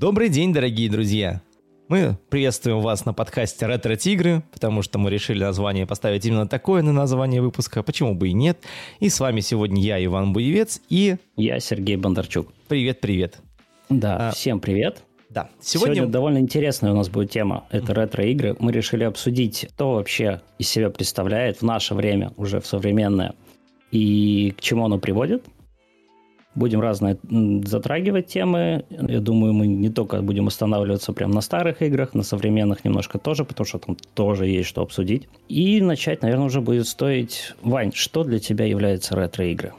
Добрый день, дорогие друзья! Мы приветствуем вас на подкасте «Ретро Тигры», потому что мы решили название поставить именно такое на название выпуска, почему бы и нет. И с вами сегодня я, Иван Буевец, и... Я, Сергей Бондарчук. Привет-привет. Да, а, всем привет. Да, сегодня... сегодня довольно интересная у нас будет тема. Это ретро-игры. Мы решили обсудить, что вообще из себя представляет в наше время, уже в современное, и к чему оно приводит – Будем разные затрагивать темы. Я думаю, мы не только будем останавливаться прямо на старых играх, на современных немножко тоже, потому что там тоже есть что обсудить. И начать, наверное, уже будет стоить... Вань, что для тебя является ретро-игры?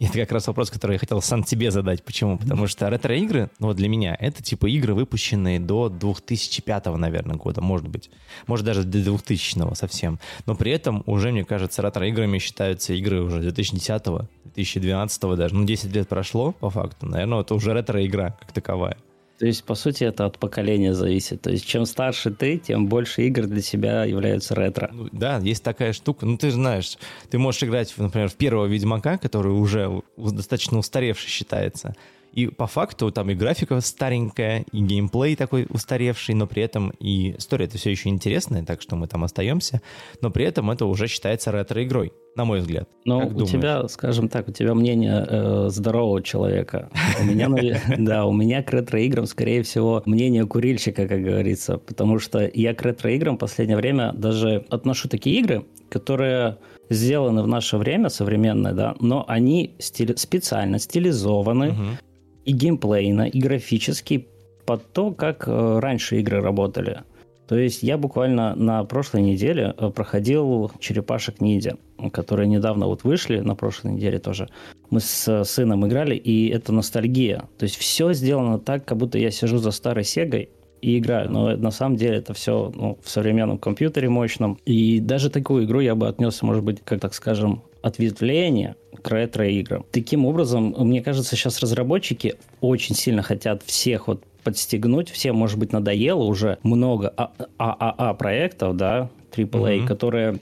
Это как раз вопрос, который я хотел сам тебе задать. Почему? Потому что ретро-игры, ну вот для меня, это типа игры, выпущенные до 2005, наверное, года, может быть. Может даже до 2000 совсем. Но при этом уже, мне кажется, ретро-играми считаются игры уже 2010 2012 даже. Ну, 10 лет прошло, по факту. Наверное, это уже ретро-игра как таковая. То есть, по сути, это от поколения зависит. То есть, чем старше ты, тем больше игр для себя являются ретро. Ну, да, есть такая штука. Ну, ты же знаешь, ты можешь играть, например, в первого Ведьмака, который уже достаточно устаревший считается. И по факту там и графика старенькая, и геймплей такой устаревший, но при этом и история это все еще интересная, так что мы там остаемся, но при этом это уже считается ретро-игрой, на мой взгляд. Ну, у думаешь? тебя, скажем так, у тебя мнение э, здорового человека. У меня, да, у меня к ретро-играм, скорее всего, мнение курильщика, как говорится, потому что я к ретро-играм в последнее время даже отношу такие игры, которые сделаны в наше время, современное, да, но они стили- специально стилизованы, угу и геймплейно, и графически под то, как э, раньше игры работали. То есть я буквально на прошлой неделе э, проходил черепашек ниндзя, которые недавно вот вышли, на прошлой неделе тоже. Мы с сыном играли, и это ностальгия. То есть все сделано так, как будто я сижу за старой Сегой и играю. Но на самом деле это все ну, в современном компьютере мощном. И даже такую игру я бы отнес, может быть, как так скажем, ответвление к ретро-играм. Таким образом, мне кажется, сейчас разработчики очень сильно хотят всех вот подстегнуть. Всем, может быть, надоело уже много ААА а а проектов, да, AAA, mm-hmm. которые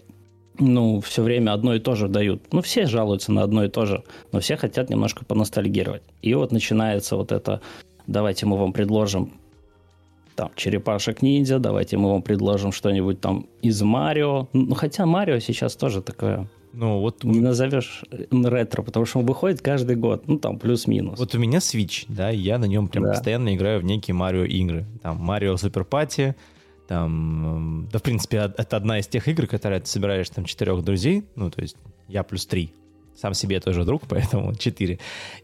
ну, все время одно и то же дают. Ну, все жалуются на одно и то же, но все хотят немножко поностальгировать. И вот начинается вот это, давайте мы вам предложим там черепашек ниндзя, давайте мы вам предложим что-нибудь там из Марио. Ну, хотя Марио сейчас тоже такое ну, вот... Не назовешь ретро, потому что он выходит каждый год, ну, там, плюс-минус. Вот у меня Switch, да, я на нем прям да. постоянно играю в некие Марио игры. Там, Марио Супер Пати, там, да, в принципе, это одна из тех игр, которые ты собираешь там четырех друзей, ну, то есть я плюс три, сам себе тоже друг, поэтому 4.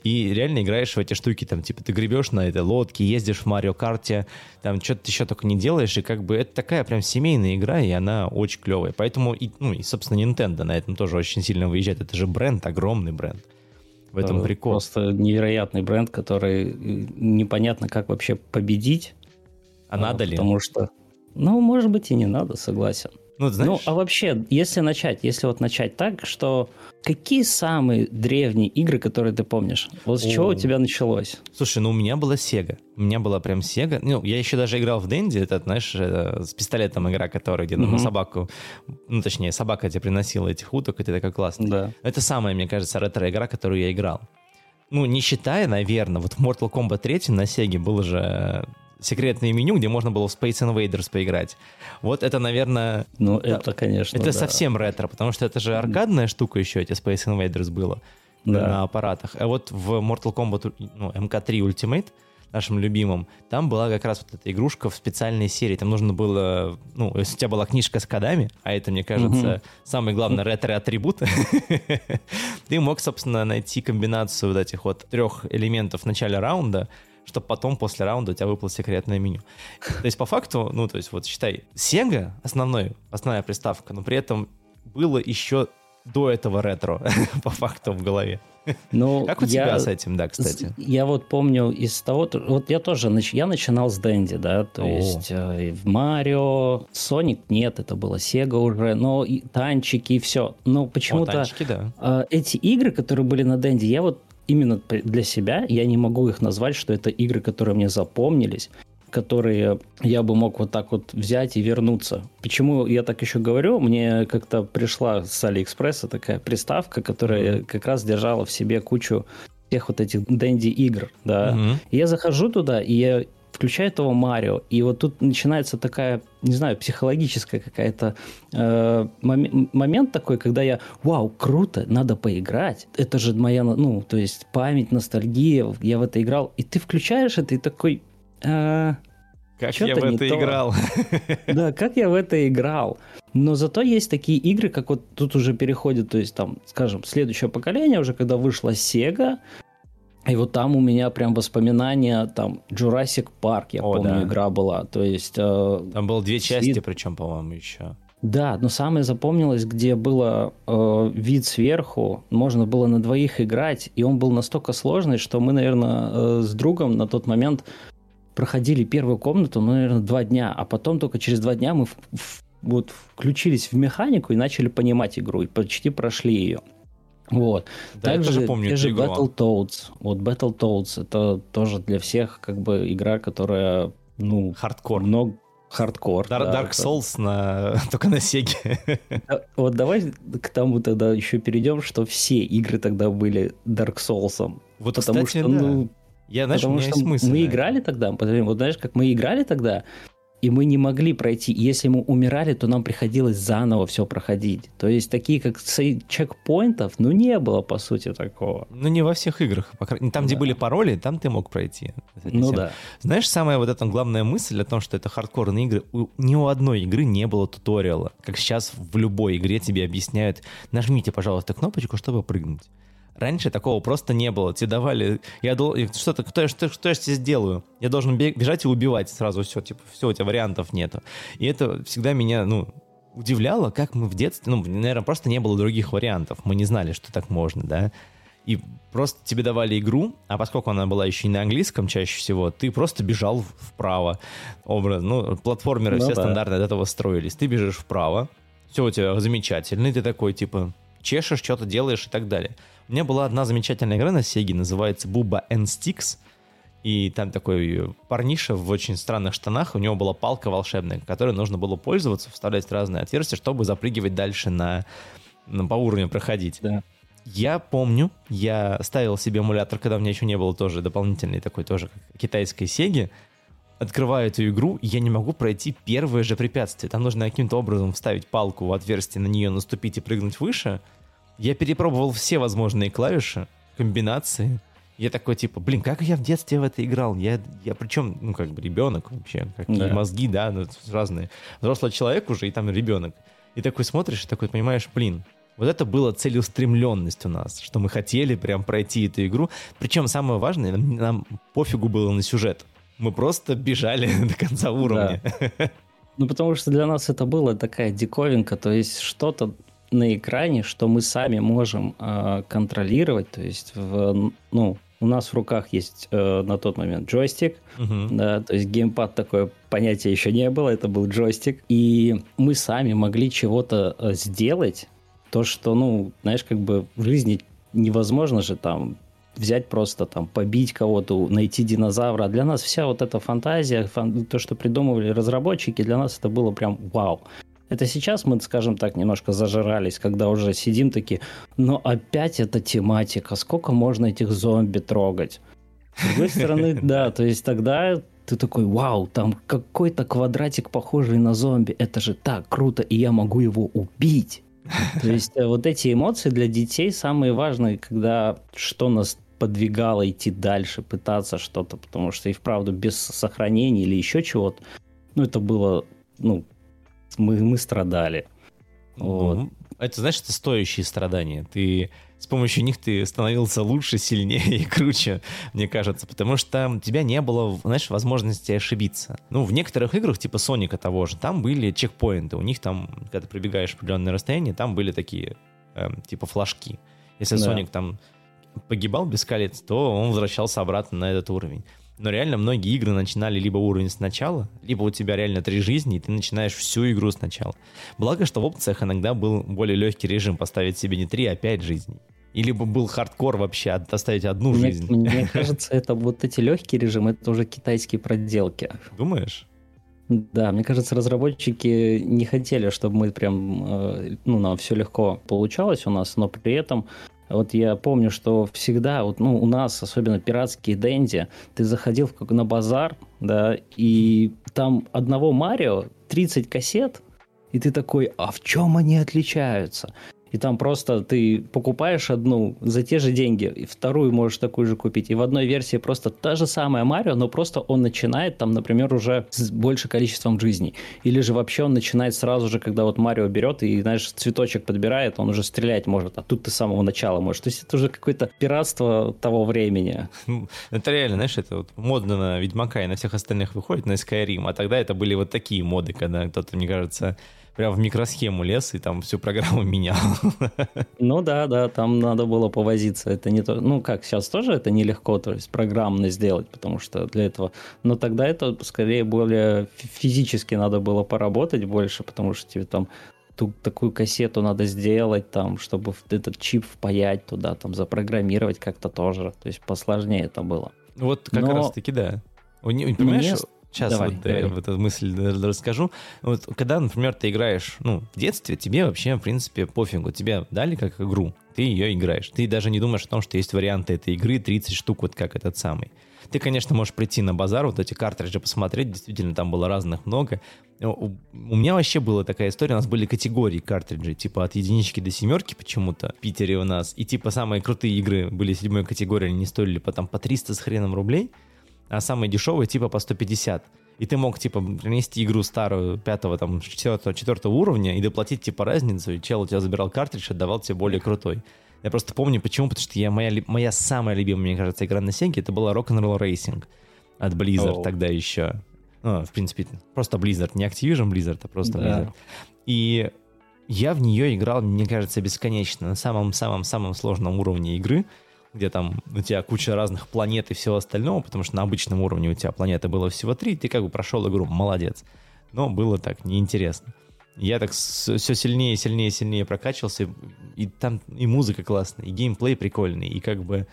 И реально играешь в эти штуки, там, типа, ты гребешь на этой лодке, ездишь в Марио Карте, там, что-то еще только не делаешь, и как бы это такая прям семейная игра, и она очень клевая. Поэтому, и, ну, и, собственно, Nintendo на этом тоже очень сильно выезжает. Это же бренд, огромный бренд. В этом это прикол. Просто невероятный бренд, который э, непонятно, как вообще победить. А надо ли? Потому что, ну, может быть, и не надо, согласен. Ну, знаешь... ну, а вообще, если начать, если вот начать так, что какие самые древние игры, которые ты помнишь? Вот с О. чего у тебя началось? Слушай, ну у меня была Sega. У меня была прям Sega. Ну, я еще даже играл в Дэнди, это, знаешь, это, с пистолетом игра, которая где-то угу. на собаку, ну, точнее, собака тебе приносила этих уток, и ты такой классный. Да. Это самая, мне кажется, ретро-игра, которую я играл. Ну, не считая, наверное, вот Mortal Kombat 3 на Sega был же секретное меню, где можно было в Space Invaders поиграть. Вот это, наверное... Ну, это, конечно, Это да. совсем ретро, потому что это же аркадная штука еще, эти Space Invaders было да. на аппаратах. А вот в Mortal Kombat ну, MK3 Ultimate, нашим любимым, там была как раз вот эта игрушка в специальной серии. Там нужно было, ну, если у тебя была книжка с кодами, а это, мне кажется, угу. самый главный ретро-атрибут, ты мог, собственно, найти комбинацию вот этих вот трех элементов в начале раунда, чтобы потом после раунда у тебя выпало секретное меню. То есть по факту, ну, то есть вот считай, Sega основной, основная приставка, но при этом было еще до этого ретро, по факту, в голове. Ну, как у я, тебя с этим, да, кстати? Я вот помню из того, вот я тоже, я начинал с Дэнди, да, то О. есть э, в Марио, Соник нет, это было Сега уже, но и танчики и все. Но почему-то О, танчики, да. э, эти игры, которые были на Дэнди, я вот именно для себя я не могу их назвать, что это игры, которые мне запомнились, которые я бы мог вот так вот взять и вернуться. Почему я так еще говорю? Мне как-то пришла с Алиэкспресса такая приставка, которая как раз держала в себе кучу всех вот этих дэнди игр, да. Mm-hmm. Я захожу туда, и я включаю этого Марио, и вот тут начинается такая, не знаю, психологическая какая-то э, мом- момент такой, когда я, вау, круто, надо поиграть, это же моя, ну, то есть память, ностальгия, я в это играл, и ты включаешь это и такой... Э, как я в это играл. Да, как я в это играл. Но зато есть такие игры, как вот тут уже переходит, то есть там, скажем, следующее поколение, уже когда вышла Sega, и вот там у меня прям воспоминания, там, Jurassic Park, я О, помню, да. игра была. То есть... Э, там было две части, вид... причем, по-моему, еще. Да, но самое запомнилось, где было э, вид сверху, можно было на двоих играть, и он был настолько сложный, что мы, наверное, э, с другом на тот момент проходили первую комнату, ну, наверное, два дня, а потом только через два дня мы в, в, вот включились в механику и начали понимать игру, и почти прошли ее. Вот. Да, Также я тоже помню те же игру. Battletoads. Вот Battletoads это тоже для всех как бы игра, которая, ну... Хардкор. Много, хардкор. Dark, да, Dark Souls на, только на Sega. Вот давай к тому тогда еще перейдем, что все игры тогда были Dark Souls. Вот, потому кстати, что, да. ну, я, знаешь, потому что мы играли тогда, вот знаешь, как мы играли тогда, и мы не могли пройти. Если мы умирали, то нам приходилось заново все проходить. То есть такие как чекпоинтов, ну не было по сути такого. Ну не во всех играх. Там, да. где были пароли, там ты мог пройти. Ну да. Знаешь, самая вот эта главная мысль о том, что это хардкорные игры, у, ни у одной игры не было туториала. Как сейчас в любой игре тебе объясняют, нажмите, пожалуйста, кнопочку, чтобы прыгнуть. Раньше такого просто не было. Тебе давали... Я что-то... Что, что, что я здесь делаю? Я должен бежать и убивать сразу все. Типа, все, у тебя вариантов нету. И это всегда меня, ну, удивляло, как мы в детстве... Ну, наверное, просто не было других вариантов. Мы не знали, что так можно, да? И просто тебе давали игру, а поскольку она была еще и на английском чаще всего, ты просто бежал вправо. Образ, ну, платформеры ну, все да. стандартно от этого строились. Ты бежишь вправо, все у тебя замечательно, и ты такой, типа, чешешь, что-то делаешь и так далее. У меня была одна замечательная игра на Sega, называется Буба and Sticks. И там такой парниша в очень странных штанах, у него была палка волшебная, которой нужно было пользоваться, вставлять разные отверстия, чтобы запрыгивать дальше на, на по уровню проходить. Да. Я помню, я ставил себе эмулятор, когда у меня еще не было тоже дополнительной такой тоже китайской Сеги. Открываю эту игру, и я не могу пройти первое же препятствие. Там нужно каким-то образом вставить палку в отверстие, на нее наступить и прыгнуть выше. Я перепробовал все возможные клавиши, комбинации. Я такой, типа, блин, как я в детстве в это играл? Я, я причем, ну, как бы ребенок вообще, какие да. мозги, да, ну, разные. Взрослый человек уже, и там ребенок. И такой смотришь, и такой понимаешь, блин, вот это была целеустремленность у нас, что мы хотели прям пройти эту игру. Причем самое важное, нам, нам пофигу было на сюжет. Мы просто бежали до конца уровня. Да. Ну, потому что для нас это было такая диковинка, то есть что-то на экране, что мы сами можем э, контролировать. То есть, в, ну, у нас в руках есть э, на тот момент джойстик, uh-huh. да, то есть геймпад такое понятие еще не было, это был джойстик, и мы сами могли чего-то э, сделать, то, что, ну, знаешь, как бы в жизни невозможно же там взять просто там, побить кого-то, найти динозавра. Для нас вся вот эта фантазия, фан... то, что придумывали разработчики, для нас это было прям вау. Это сейчас мы, скажем так, немножко зажирались, когда уже сидим такие, но опять эта тематика, сколько можно этих зомби трогать? С другой стороны, да, то есть тогда ты такой, вау, там какой-то квадратик похожий на зомби, это же так круто, и я могу его убить. То есть э, вот эти эмоции для детей самые важные, когда что нас подвигало идти дальше, пытаться что-то, потому что и вправду без сохранения или еще чего-то, ну, это было, ну, мы, мы страдали. Вот. Ну, это, знаешь, это стоящие страдания. Ты с помощью них ты становился лучше, сильнее и круче, мне кажется, потому что у тебя не было, знаешь, возможности ошибиться. Ну, в некоторых играх, типа Соника того же, там были чекпоинты, у них там, когда ты пробегаешь определенное расстояние, там были такие, э, типа, флажки. Если да. Соник там погибал без колец, то он возвращался обратно на этот уровень. Но реально многие игры начинали либо уровень сначала, либо у тебя реально три жизни, и ты начинаешь всю игру сначала. Благо, что в опциях иногда был более легкий режим поставить себе не три, а пять жизней. Или бы был хардкор вообще, оставить одну мне, жизнь. Мне кажется, это вот эти легкие режимы, это уже китайские проделки. Думаешь? Да, мне кажется, разработчики не хотели, чтобы мы прям, э, ну, нам все легко получалось у нас, но при этом Вот я помню, что всегда, вот, ну, у нас, особенно пиратские Дэнди, ты заходил в, на базар, да, и там одного Марио 30 кассет, и ты такой, а в чем они отличаются? И там просто ты покупаешь одну за те же деньги, и вторую можешь такую же купить. И в одной версии просто та же самая Марио, но просто он начинает там, например, уже с большим количеством жизней. Или же вообще он начинает сразу же, когда вот Марио берет и, знаешь, цветочек подбирает, он уже стрелять может, а тут ты с самого начала можешь. То есть это уже какое-то пиратство того времени. Ну, это реально, знаешь, это вот модно на Ведьмака и на всех остальных выходит, на Skyrim, а тогда это были вот такие моды, когда кто-то, мне кажется, прям в микросхему лез и там всю программу менял. Ну да, да, там надо было повозиться. Это не то, ну как сейчас тоже это нелегко, то есть программно сделать, потому что для этого. Но тогда это скорее более физически надо было поработать больше, потому что тебе там ту, такую кассету надо сделать, там, чтобы этот чип впаять туда, там, запрограммировать как-то тоже. То есть посложнее это было. Вот как Но... раз таки, да. Понимаешь, мне... Сейчас давай, вот, давай. вот эту мысль расскажу. Вот когда, например, ты играешь, ну, в детстве, тебе вообще, в принципе, пофигу. Тебе дали как игру, ты ее играешь. Ты даже не думаешь о том, что есть варианты этой игры, 30 штук, вот как этот самый. Ты, конечно, можешь прийти на базар, вот эти картриджи посмотреть, действительно, там было разных много. У меня вообще была такая история, у нас были категории картриджей, типа от единички до семерки почему-то в Питере у нас, и типа самые крутые игры были седьмой категории, они стоили по, там, по 300 с хреном рублей, а самые дешевые типа по 150. И ты мог, типа, принести игру старую, пятого, там, четвертого, четвертого уровня и доплатить, типа, разницу, и чел у тебя забирал картридж, отдавал тебе более крутой. Я просто помню, почему, потому что я, моя, моя самая любимая, мне кажется, игра на Сеге, это была Rock'n'Roll Racing от Blizzard oh. тогда еще. Ну, в принципе, просто Blizzard, не Activision Blizzard, а просто да. Blizzard. И я в нее играл, мне кажется, бесконечно, на самом-самом-самом сложном уровне игры — где там у тебя куча разных планет и всего остального, потому что на обычном уровне у тебя планеты было всего три, ты как бы прошел игру, молодец. Но было так неинтересно. Я так все сильнее, сильнее, сильнее прокачивался, и там и музыка классная, и геймплей прикольный, и как бы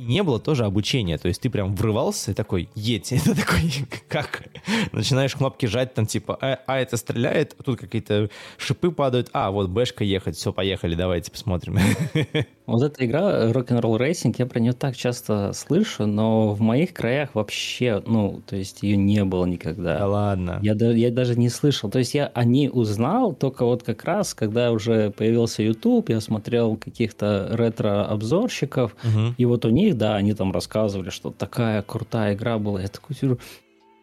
не было тоже обучения, то есть ты прям врывался и такой, едь, это такой, как? Начинаешь кнопки жать, там типа, а, а это стреляет, а тут какие-то шипы падают, а, вот бэшка ехать, все, поехали, давайте посмотрим. Вот эта игра Rock'n'Roll Racing, я про нее так часто слышу, но в моих краях вообще, ну, то есть ее не было никогда. Да ладно. Я, я даже не слышал, то есть я о ней узнал только вот как раз, когда уже появился YouTube, я смотрел каких-то ретро-обзорщиков, угу. и вот у них них, да, они там рассказывали, что такая крутая игра была. Я такой сижу,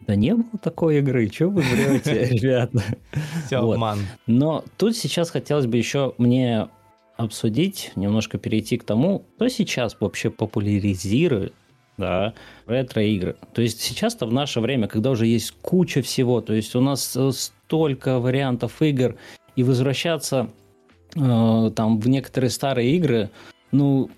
да не было такой игры, что вы врете, ребята? Все обман. Но тут сейчас хотелось бы еще мне обсудить, немножко перейти к тому, кто сейчас вообще популяризирует да, ретро-игры. То есть сейчас-то в наше время, когда уже есть куча всего, то есть у нас э, столько вариантов игр, и возвращаться э, там в некоторые старые игры, ну,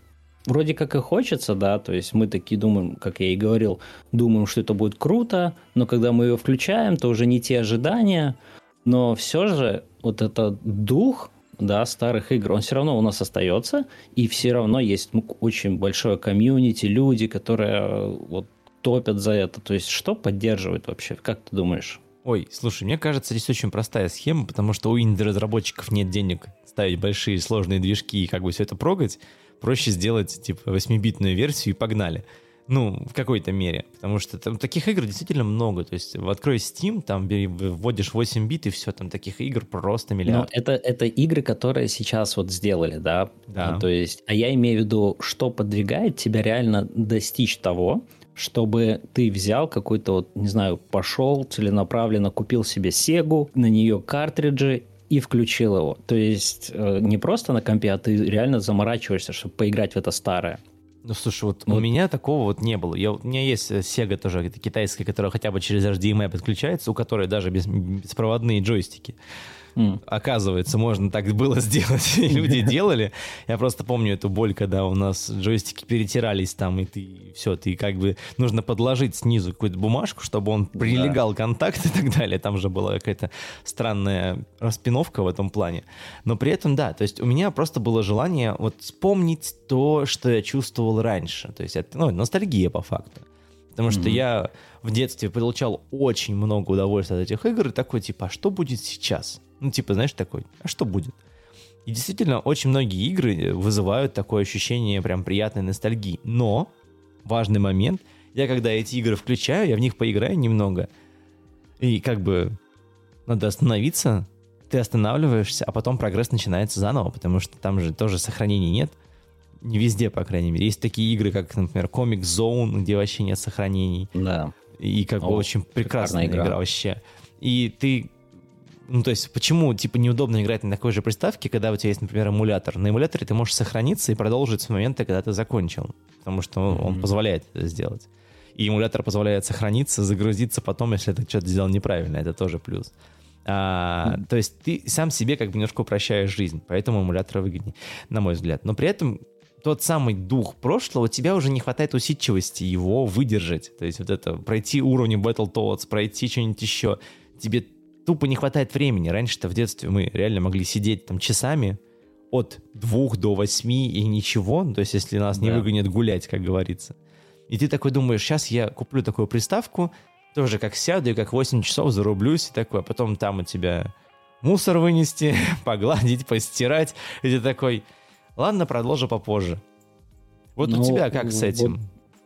вроде как и хочется, да, то есть мы такие думаем, как я и говорил, думаем, что это будет круто, но когда мы ее включаем, то уже не те ожидания, но все же вот этот дух, да, старых игр, он все равно у нас остается, и все равно есть ну, очень большое комьюнити, люди, которые вот топят за это. То есть что поддерживает вообще? Как ты думаешь? Ой, слушай, мне кажется, здесь очень простая схема, потому что у инди-разработчиков нет денег ставить большие сложные движки и как бы все это прогать проще сделать, типа, 8-битную версию и погнали. Ну, в какой-то мере. Потому что там таких игр действительно много. То есть открой Steam, там бери, вводишь 8 бит, и все, там таких игр просто миллиард. Но это, это игры, которые сейчас вот сделали, да? Да. то есть, а я имею в виду, что подвигает тебя реально достичь того, чтобы ты взял какой-то, вот, не знаю, пошел целенаправленно, купил себе Сегу, на нее картриджи и включил его. То есть э, не просто на компе, а ты реально заморачиваешься, чтобы поиграть в это старое. Ну, слушай, вот, вот у меня такого вот не было. Я, у меня есть э, Sega тоже, это китайская, которая хотя бы через HDMI подключается, у которой даже без, беспроводные джойстики. Mm. Оказывается, можно так было сделать. И люди делали. Я просто помню эту боль, когда у нас джойстики перетирались там, и ты все, ты как бы нужно подложить снизу какую-то бумажку, чтобы он прилегал да. контакт и так далее. Там же была какая-то странная распиновка в этом плане. Но при этом, да, то есть у меня просто было желание вот вспомнить то, что я чувствовал раньше. То есть это, ну, ностальгия по факту. Потому что mm-hmm. я в детстве получал очень много удовольствия от этих игр и такой, типа, а что будет сейчас? Ну, типа, знаешь, такой, а что будет? И действительно, очень многие игры вызывают такое ощущение прям приятной ностальгии. Но важный момент, я когда эти игры включаю, я в них поиграю немного, и как бы надо остановиться, ты останавливаешься, а потом прогресс начинается заново, потому что там же тоже сохранений нет. Не везде, по крайней мере. Есть такие игры, как, например, Comic Zone, где вообще нет сохранений. Да. И как О, бы очень прекрасная игра. игра вообще. И ты ну, то есть, почему, типа, неудобно играть на такой же приставке, когда у тебя есть, например, эмулятор? На эмуляторе ты можешь сохраниться и продолжить с момента, когда ты закончил, потому что он, mm-hmm. он позволяет это сделать. И эмулятор позволяет сохраниться, загрузиться потом, если ты что-то сделал неправильно, это тоже плюс. А, mm-hmm. То есть ты сам себе как бы немножко упрощаешь жизнь, поэтому эмулятор выгоднее, на мой взгляд. Но при этом тот самый дух прошлого, у тебя уже не хватает усидчивости его выдержать. То есть вот это, пройти уровни Battletoads, пройти что-нибудь еще. Тебе тупо не хватает времени. Раньше-то в детстве мы реально могли сидеть там часами от двух до восьми и ничего. То есть если нас да. не выгонят гулять, как говорится. И ты такой думаешь, сейчас я куплю такую приставку, тоже как сяду и как 8 часов зарублюсь и такое. А потом там у тебя мусор вынести, погладить, постирать. И ты такой, ладно, продолжу попозже. Вот ну, у тебя как с этим? Вот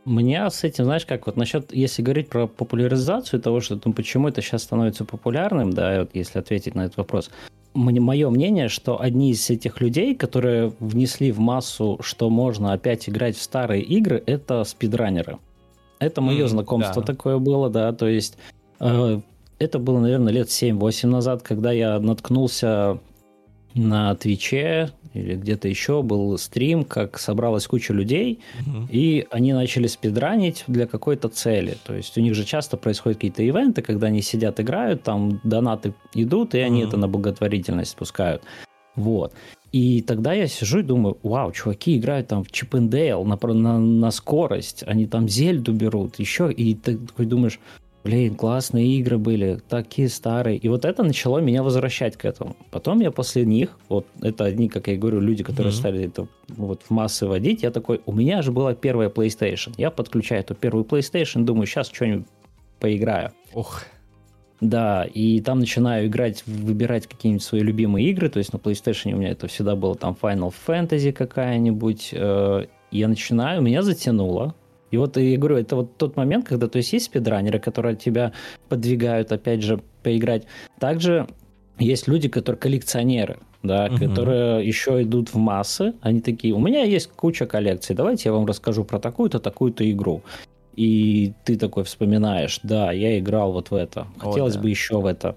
меня с этим, знаешь, как вот насчет, если говорить про популяризацию того, что ну, почему это сейчас становится популярным, да, вот если ответить на этот вопрос, мое мнение, что одни из этих людей, которые внесли в массу, что можно опять играть в старые игры, это спидранеры. Это мое mm, знакомство да. такое было, да, то есть э, это было, наверное, лет 7-8 назад, когда я наткнулся на Твиче или где-то еще был стрим, как собралась куча людей, угу. и они начали спидранить для какой-то цели. То есть у них же часто происходят какие-то ивенты, когда они сидят, играют, там донаты идут, и они угу. это на благотворительность спускают. Вот. И тогда я сижу и думаю, вау, чуваки играют там в Чиппендейл на, на, на скорость, они там Зельду берут, еще, и ты такой думаешь, блин, классные игры были, такие старые. И вот это начало меня возвращать к этому. Потом я после них, вот это одни, как я говорю, люди, которые mm-hmm. стали это вот в массы водить, я такой, у меня же была первая PlayStation. Я подключаю эту первую PlayStation, думаю, сейчас что-нибудь поиграю. Ох. Да, и там начинаю играть, выбирать какие-нибудь свои любимые игры. То есть на PlayStation у меня это всегда было там Final Fantasy какая-нибудь. Э, я начинаю, меня затянуло. И вот я говорю, это вот тот момент, когда то есть есть спидранеры, которые тебя подвигают, опять же, поиграть. Также есть люди, которые коллекционеры, да, угу. которые еще идут в массы. Они такие, у меня есть куча коллекций, давайте я вам расскажу про такую-то, такую-то игру. И ты такой вспоминаешь, да, я играл вот в это, хотелось О, да. бы еще в это.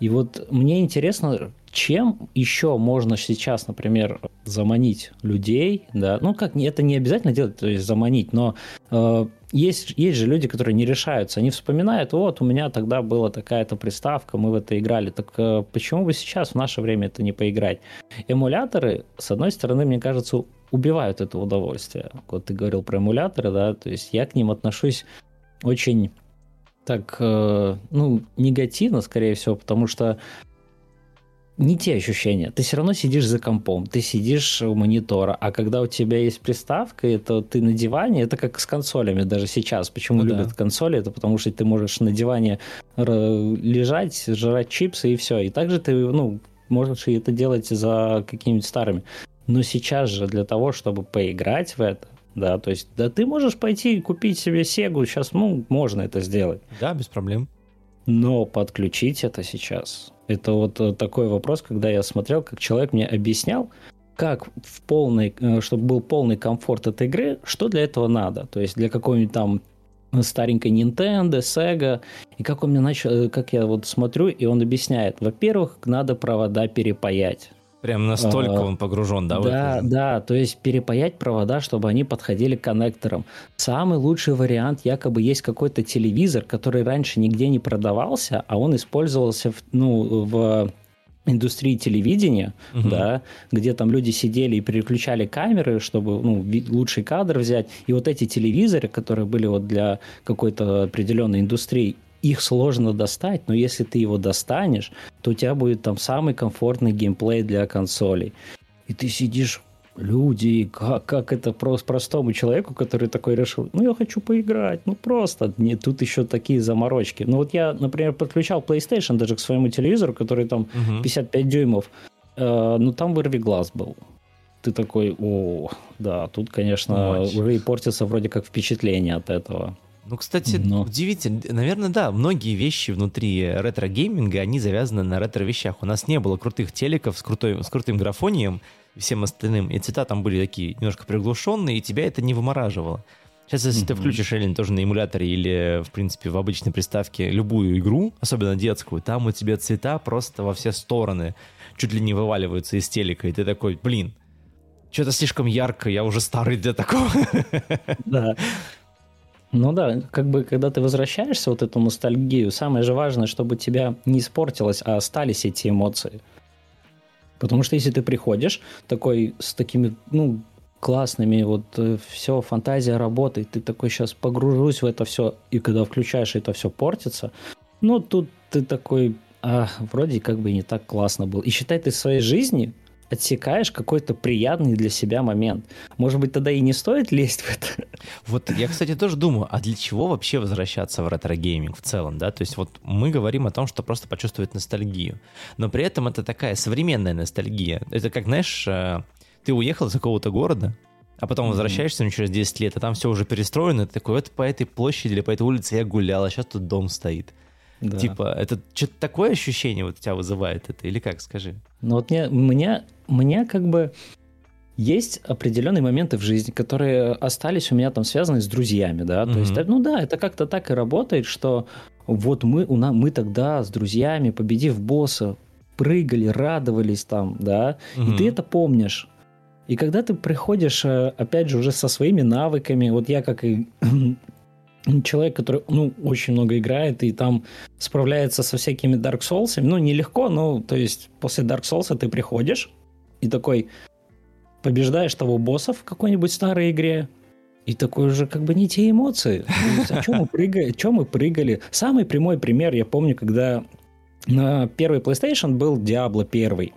И вот мне интересно, чем еще можно сейчас, например, заманить людей, да, ну как, это не обязательно делать, то есть заманить, но э, есть, есть же люди, которые не решаются, они вспоминают, вот, у меня тогда была такая-то приставка, мы в это играли, так э, почему бы сейчас в наше время это не поиграть? Эмуляторы, с одной стороны, мне кажется, убивают это удовольствие. Вот ты говорил про эмуляторы, да, то есть я к ним отношусь очень так, э, ну, негативно, скорее всего, потому что не те ощущения. Ты все равно сидишь за компом, ты сидишь у монитора, а когда у тебя есть приставка, это ты на диване, это как с консолями даже сейчас. Почему ну, любят да. консоли? Это потому что ты можешь на диване лежать, жрать чипсы и все. И также ты, ну, можешь и это делать за какими-нибудь старыми. Но сейчас же для того, чтобы поиграть в это, да, то есть, да ты можешь пойти и купить себе Сегу, сейчас, ну, можно это сделать. Да, без проблем. Но подключить это сейчас, это вот э, такой вопрос, когда я смотрел, как человек мне объяснял, как в полный, э, чтобы был полный комфорт этой игры, что для этого надо. То есть для какой-нибудь там старенькой Nintendo, Sega. И как он мне начал, э, как я вот смотрю, и он объясняет. Во-первых, надо провода перепаять. Прям настолько а, он погружен, да? Да, да, то есть перепаять провода, чтобы они подходили к коннекторам. Самый лучший вариант, якобы есть какой-то телевизор, который раньше нигде не продавался, а он использовался в, ну, в индустрии телевидения, угу. да, где там люди сидели и переключали камеры, чтобы ну, лучший кадр взять. И вот эти телевизоры, которые были вот для какой-то определенной индустрии, их сложно достать, но если ты его достанешь, то у тебя будет там самый комфортный геймплей для консолей. И ты сидишь, люди, как, как это просто простому человеку, который такой решил, ну я хочу поиграть, ну просто, не, тут еще такие заморочки. Ну вот я, например, подключал PlayStation даже к своему телевизору, который там угу. 55 дюймов, Э, ну, там вырви глаз был. Ты такой, о, да, тут, конечно, Очень. уже и портится вроде как впечатление от этого. Ну, кстати, Но... удивительно. Наверное, да, многие вещи внутри ретро-гейминга, они завязаны на ретро-вещах. У нас не было крутых телеков с, крутой, с крутым графонием и всем остальным, и цвета там были такие немножко приглушенные, и тебя это не вымораживало. Сейчас, если mm-hmm. ты включишь Эллен тоже на эмуляторе или, в принципе, в обычной приставке любую игру, особенно детскую, там у тебя цвета просто во все стороны чуть ли не вываливаются из телека, и ты такой, блин, что-то слишком ярко, я уже старый для такого. Да. Ну да, как бы когда ты возвращаешься вот эту ностальгию, самое же важное, чтобы тебя не испортилось, а остались эти эмоции. Потому что если ты приходишь такой с такими, ну, классными, вот э, все, фантазия работает, ты такой сейчас погружусь в это все, и когда включаешь, это все портится, ну, тут ты такой, а, вроде как бы не так классно был. И считай, ты в своей жизни отсекаешь какой-то приятный для себя момент. Может быть, тогда и не стоит лезть в это? Вот я, кстати, тоже думаю, а для чего вообще возвращаться в ретро-гейминг в целом, да? То есть вот мы говорим о том, что просто почувствовать ностальгию, но при этом это такая современная ностальгия. Это как, знаешь, э, ты уехал из какого-то города, а потом возвращаешься ну, через 10 лет, а там все уже перестроено, ты такой, вот по этой площади или по этой улице я гулял, а сейчас тут дом стоит. Да. Типа, это что-то такое ощущение вот у тебя вызывает это, или как, скажи? Ну вот мне, меня как бы есть определенные моменты в жизни, которые остались у меня там связаны с друзьями, да, то mm-hmm. есть, ну да, это как-то так и работает, что вот мы, у нас, мы тогда с друзьями, победив босса, прыгали, радовались там, да, mm-hmm. и ты это помнишь. И когда ты приходишь, э, опять же, уже со своими навыками, вот я как и человек, который, ну, очень много играет и там справляется со всякими Dark Souls, ну, нелегко, но, то есть, после Dark Souls ты приходишь и такой побеждаешь того босса в какой-нибудь старой игре, и такой уже как бы не те эмоции. О чем мы прыгали? Чем мы прыгали? Самый прямой пример, я помню, когда на первый PlayStation был Diablo 1.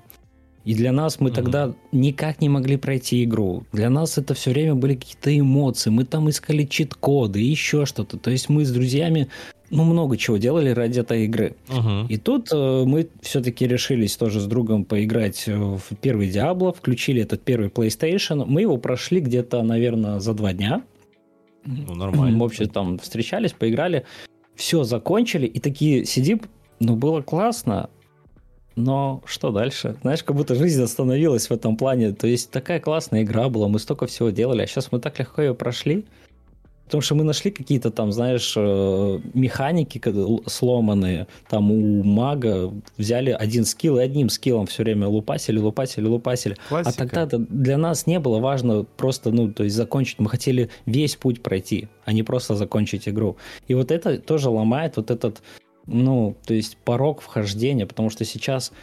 И для нас мы mm-hmm. тогда никак не могли пройти игру. Для нас это все время были какие-то эмоции. Мы там искали чит-коды еще что-то. То есть мы с друзьями ну, много чего делали ради этой игры. Uh-huh. И тут э, мы все-таки решились тоже с другом поиграть в первый Diablo, включили этот первый PlayStation. Мы его прошли где-то, наверное, за два дня. Ну, нормально. В общем, там встречались, поиграли, все закончили, и такие сидим, ну, было классно, но что дальше? Знаешь, как будто жизнь остановилась в этом плане. То есть такая классная игра была, мы столько всего делали, а сейчас мы так легко ее прошли. Потому что мы нашли какие-то там, знаешь, э, механики сломанные. Там у мага взяли один скилл и одним скиллом все время лупасили, лупасили, лупасили. Классика. А тогда для нас не было важно просто, ну, то есть закончить. Мы хотели весь путь пройти, а не просто закончить игру. И вот это тоже ломает вот этот ну, то есть порог вхождения, потому что сейчас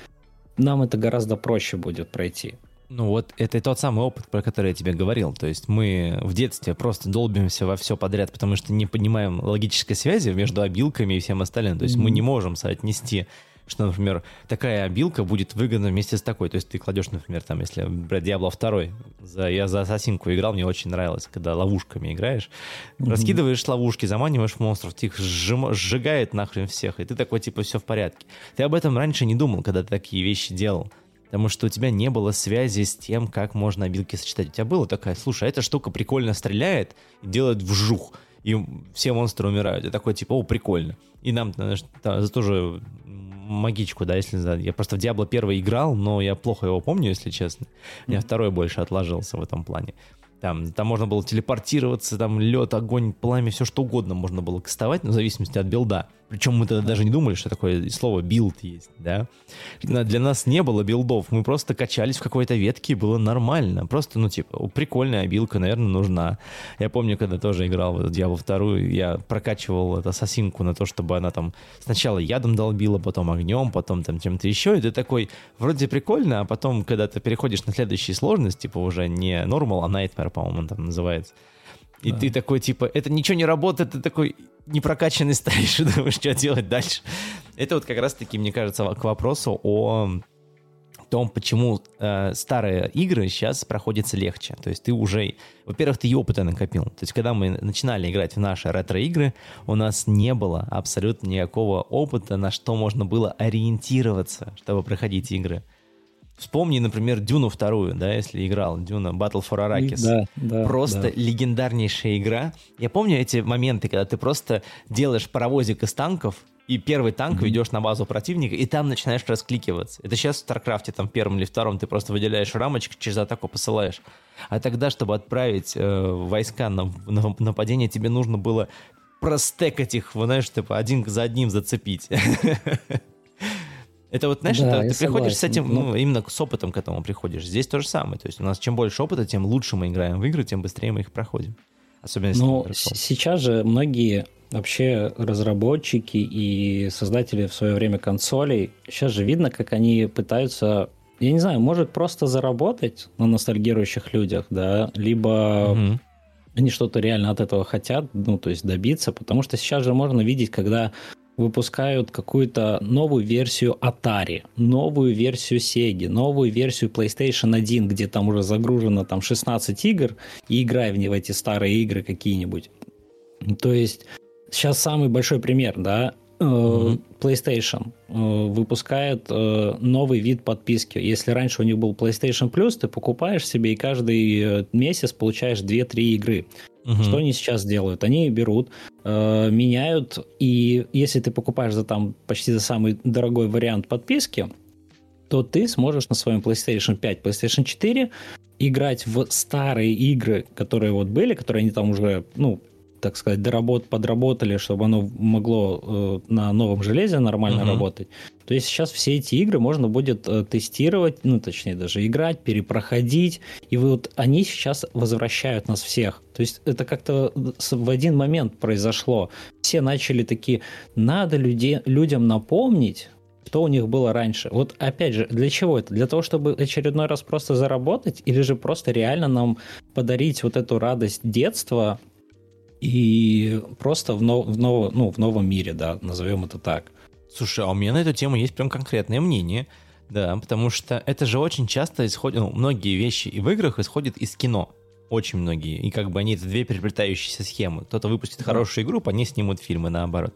нам это гораздо проще будет пройти. Ну вот это тот самый опыт, про который я тебе говорил. То есть мы в детстве просто долбимся во все подряд, потому что не понимаем логической связи между обилками и всем остальным. То есть mm-hmm. мы не можем соотнести что, например, такая обилка будет выгодна вместе с такой. То есть ты кладешь, например, там, если брать Diablo 2, за, я за Ассасинку играл, мне очень нравилось, когда ловушками играешь, mm-hmm. раскидываешь ловушки, заманиваешь монстров, ты их сжим, сжигает нахрен всех, и ты такой, типа, все в порядке. Ты об этом раньше не думал, когда ты такие вещи делал. Потому что у тебя не было связи с тем, как можно обилки сочетать. У тебя было такая, слушай, а эта штука прикольно стреляет и делает вжух и все монстры умирают. И такой, типа, о, прикольно. И нам, знаешь, тоже магичку, да, если знаю. Я просто в Diablo 1 играл, но я плохо его помню, если честно. У меня второй больше отложился в этом плане. Там, там можно было телепортироваться, там лед, огонь, пламя, все что угодно можно было кастовать, но в зависимости от билда. Причем мы тогда даже не думали, что такое слово билд есть, да. Для нас не было билдов, мы просто качались в какой-то ветке, и было нормально. Просто, ну, типа, прикольная абилка, наверное, нужна. Я помню, когда тоже играл в Diablo вторую, я прокачивал эту ассасинку на то, чтобы она там сначала ядом долбила, потом огнем, потом там чем-то еще, и ты такой, вроде прикольно, а потом, когда ты переходишь на следующий сложность, типа уже не normal, а nightmare, по-моему, там называется, и да. ты такой, типа, это ничего не работает, ты такой непрокачанный стоишь и думаешь, что делать дальше. Это вот как раз-таки, мне кажется, к вопросу о том, почему э, старые игры сейчас проходятся легче. То есть ты уже, во-первых, ты и опыта накопил. То есть когда мы начинали играть в наши ретро-игры, у нас не было абсолютно никакого опыта, на что можно было ориентироваться, чтобы проходить игры. Вспомни, например, Дюну вторую, да, если играл, Дюна Battle for Arrakis. Да, да. Просто да. легендарнейшая игра. Я помню эти моменты, когда ты просто делаешь паровозик из танков, и первый танк mm-hmm. ведешь на базу противника, и там начинаешь раскликиваться. Это сейчас в Старкрафте, там, первом или втором, ты просто выделяешь рамочку, через атаку посылаешь. А тогда, чтобы отправить э, войска на, на нападение, тебе нужно было простекать их, знаешь, типа один за одним зацепить. Это вот, знаешь, да, это, ты согласен. приходишь с этим, ну, именно с опытом к этому приходишь. Здесь то же самое. То есть у нас чем больше опыта, тем лучше мы играем в игры, тем быстрее мы их проходим. Особенно если Ну, сейчас же многие вообще разработчики и создатели в свое время консолей, сейчас же видно, как они пытаются, я не знаю, может просто заработать на ностальгирующих людях, да, либо Мгм. они что-то реально от этого хотят, ну, то есть добиться, потому что сейчас же можно видеть, когда выпускают какую-то новую версию Atari, новую версию Sega, новую версию PlayStation 1, где там уже загружено там 16 игр, и играй в, в эти старые игры какие-нибудь. То есть сейчас самый большой пример, да. PlayStation э, выпускает э, новый вид подписки. Если раньше у них был PlayStation Plus, ты покупаешь себе и каждый э, месяц получаешь 2-3 игры. Мгм. Что они сейчас делают? Они берут, э, меняют, и если ты покупаешь за там почти за самый дорогой вариант подписки, то ты сможешь на своем PlayStation 5, PlayStation 4 играть в старые игры, которые вот были, которые они там уже, ну, так сказать, доработ, подработали, чтобы оно могло э, на новом железе нормально Мгм. работать. То есть сейчас все эти игры можно будет э, тестировать, ну, точнее, даже играть, перепроходить. И вот они сейчас возвращают нас всех. То есть это как-то с- в один момент произошло. Все начали такие, надо людей, людям напомнить, что у них было раньше. Вот опять же, для чего это? Для того, чтобы очередной раз просто заработать, или же просто реально нам подарить вот эту радость детства и просто в, нов- в, нов- ну, в новом мире, да, назовем это так. Слушай, а у меня на эту тему есть прям конкретное мнение. Да, потому что это же очень часто исходит, ну, многие вещи и в играх исходят из кино. Очень многие. И как бы они это две переплетающиеся схемы. Кто-то выпустит Да. хорошую игру, по ней снимут фильмы, наоборот.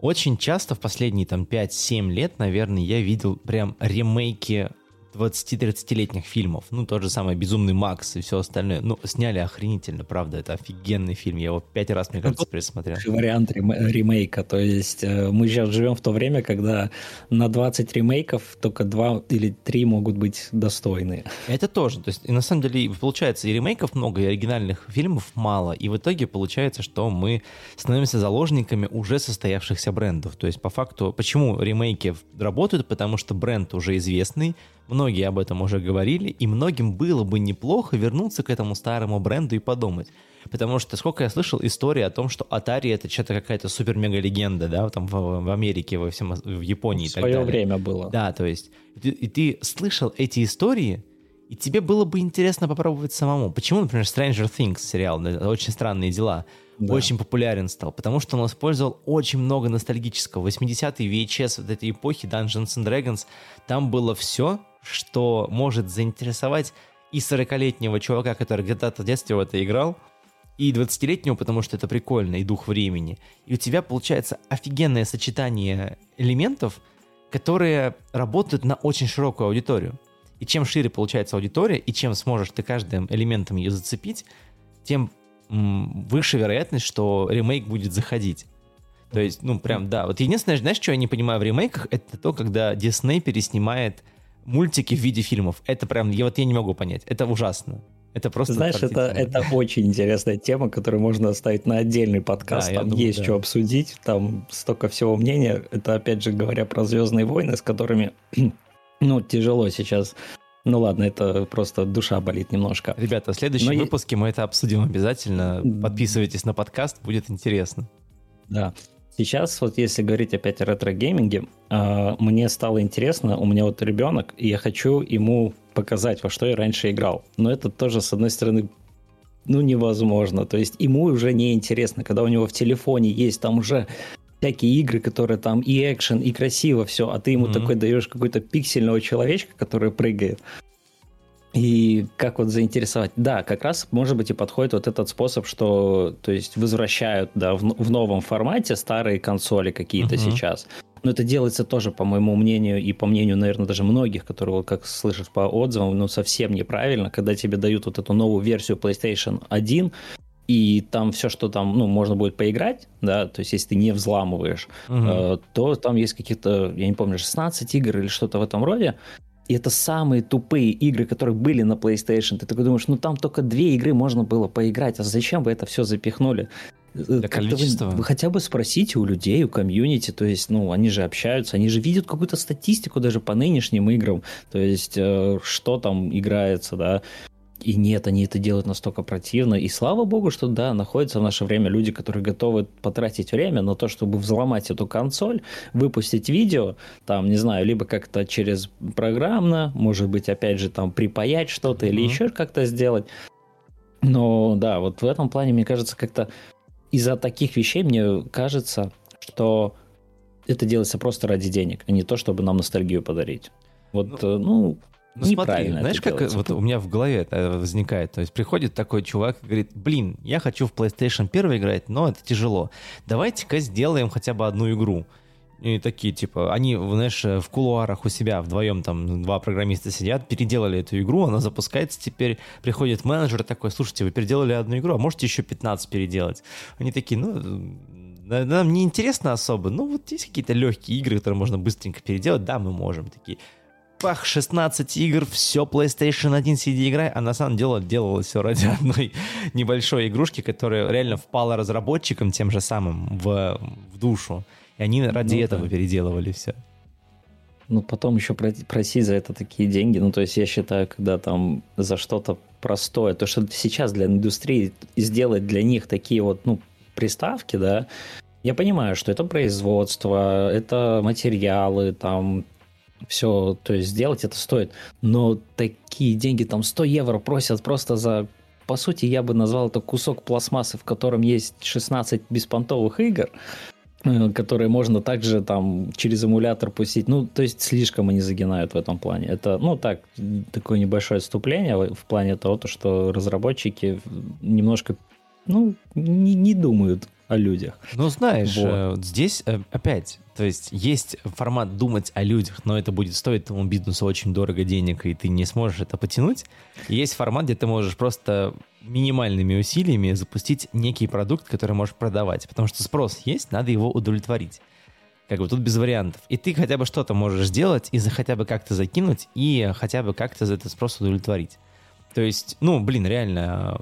Очень часто в последние там 5-7 лет, наверное, я видел прям ремейки 20-30-летних фильмов. Ну, тот же самый «Безумный Макс» и все остальное. Ну, сняли охренительно, правда. Это офигенный фильм. Я его пять раз, мне кажется, пересмотрел. Вариант рем- ремейка. То есть э, мы сейчас живем в то время, когда на 20 ремейков только 2 или 3 могут быть достойны. Это тоже. То есть, и на самом деле, получается, и ремейков много, и оригинальных фильмов мало. И в итоге получается, что мы становимся заложниками уже состоявшихся брендов. То есть, по факту, почему ремейки работают? Потому что бренд уже известный, многие об этом уже говорили, и многим было бы неплохо вернуться к этому старому бренду и подумать. Потому что сколько я слышал истории о том, что Atari это что-то какая-то супер-мега-легенда, да, там в, в Америке, во всем, в Японии В и так свое далее. время было. Да, то есть, и ты, и ты слышал эти истории, и тебе было бы интересно попробовать самому. Почему, например, Stranger Things сериал, очень странные дела, Да. очень популярен стал? Потому что он использовал очень много ностальгического. 80-й VHS вот этой эпохи Dungeons and Dragons, там было все, что может заинтересовать и 40-летнего чувака, который где-то в детстве в это играл, и 20-летнего, потому что это прикольно, и дух времени. И у тебя получается офигенное сочетание элементов, которые работают на очень широкую аудиторию. И чем шире получается аудитория, и чем сможешь ты каждым элементом ее зацепить, тем выше вероятность, что ремейк будет заходить. То есть, ну, прям, да. Вот единственное, знаешь, что я не понимаю в ремейках, это то, когда Дисней переснимает мультики в виде фильмов. Это прям, я вот я не могу понять. Это ужасно. Это просто Знаешь, это, это очень интересная тема, которую можно оставить на отдельный подкаст. Да, я там думаю, есть да. что обсудить, там столько всего мнения. Это, опять же, говоря про Звездные войны, с которыми, ну, тяжело сейчас. Ну ладно, это просто душа болит немножко. Ребята, в следующем Но я- выпуске мы это обсудим обязательно. Подписывайтесь на подкаст, будет интересно. Да. Сейчас, вот если говорить опять о ретро-гейминге, а, мне стало интересно, у меня вот ребенок, и я хочу ему показать, во что я раньше играл. Но это тоже, с одной стороны, ну, невозможно. То есть ему уже не интересно, когда у него в телефоне есть там уже всякие игры, которые там и экшен, и красиво все, а ты ему Мгм. такой даешь какой-то пиксельного человечка, который прыгает. И как вот заинтересовать? Да, как раз, может быть, и подходит вот этот способ, что, то есть, возвращают, да, в, в новом формате старые консоли какие-то uh-huh. сейчас. Но это делается тоже, по моему мнению, и по мнению, наверное, даже многих, которые, вот как слышишь по отзывам, ну, совсем неправильно, когда тебе дают вот эту новую версию PlayStation 1, и там все, что там, ну, можно будет поиграть, да, то есть если ты не взламываешь, угу. э, то там есть какие-то, я не помню, 16 игр или что-то в этом роде, и это самые тупые игры, которые были на PlayStation. Ты такой думаешь, ну там только две игры можно было поиграть, а зачем вы это все запихнули? Э, Для количества. Вы, вы хотя бы спросите у людей, у комьюнити, то есть, ну, они же общаются, они же видят какую-то статистику даже по нынешним играм, то есть, э, что там играется, да, и нет, они это делают настолько противно. И слава богу, что да, находятся в наше время люди, которые готовы потратить время на то, чтобы взломать эту консоль, выпустить видео, там, не знаю, либо как-то через программно, может быть, опять же, там, припаять что-то mm-hmm. или еще как-то сделать. Но да, вот в этом плане, мне кажется, как-то из-за таких вещей мне кажется, что это делается просто ради денег, а не то, чтобы нам ностальгию подарить. Вот, ну, э, ну ну смотри, знаешь, как делать. вот у меня в голове это возникает? То есть приходит такой чувак и говорит, блин, я хочу в PlayStation 1 играть, но это тяжело. Давайте-ка сделаем хотя бы одну игру. И такие, типа, они, знаешь, в кулуарах у себя вдвоем, там, два программиста сидят, переделали эту игру, она запускается теперь, приходит менеджер такой, слушайте, вы переделали одну игру, а можете еще 15 переделать? Они такие, ну, нам не интересно особо, ну, вот есть какие-то легкие игры, которые можно быстренько переделать, да, мы можем. Такие, пах, 16 игр, все PlayStation 1 CD играй, а на самом деле делалось все ради одной небольшой игрушки, которая реально впала разработчикам тем же самым в, в душу. И они ради ну, этого да. переделывали все. Ну, потом еще просить за это такие деньги. Ну, то есть я считаю, когда там за что-то простое, то, что сейчас для индустрии сделать для них такие вот, ну, приставки, да, я понимаю, что это производство, это материалы, там, все, то есть сделать это стоит. Но такие деньги, там 100 евро просят просто за... По сути, я бы назвал это кусок пластмассы, в котором есть 16 беспонтовых игр, э, которые можно также там через эмулятор пустить. Ну, то есть слишком они загинают в этом плане. Это, ну, так, такое небольшое отступление в плане того, что разработчики немножко, ну, не, не думают о людях. Ну, знаешь, вот. Э, здесь э, опять, то есть есть формат думать о людях, но это будет стоить этому бизнесу очень дорого денег, и ты не сможешь это потянуть. И есть формат, где ты можешь просто минимальными усилиями запустить некий продукт, который можешь продавать, потому что спрос есть, надо его удовлетворить. Как бы тут без вариантов. И ты хотя бы что-то можешь сделать и за хотя бы как-то закинуть, и хотя бы как-то за этот спрос удовлетворить. То есть, ну, блин, реально,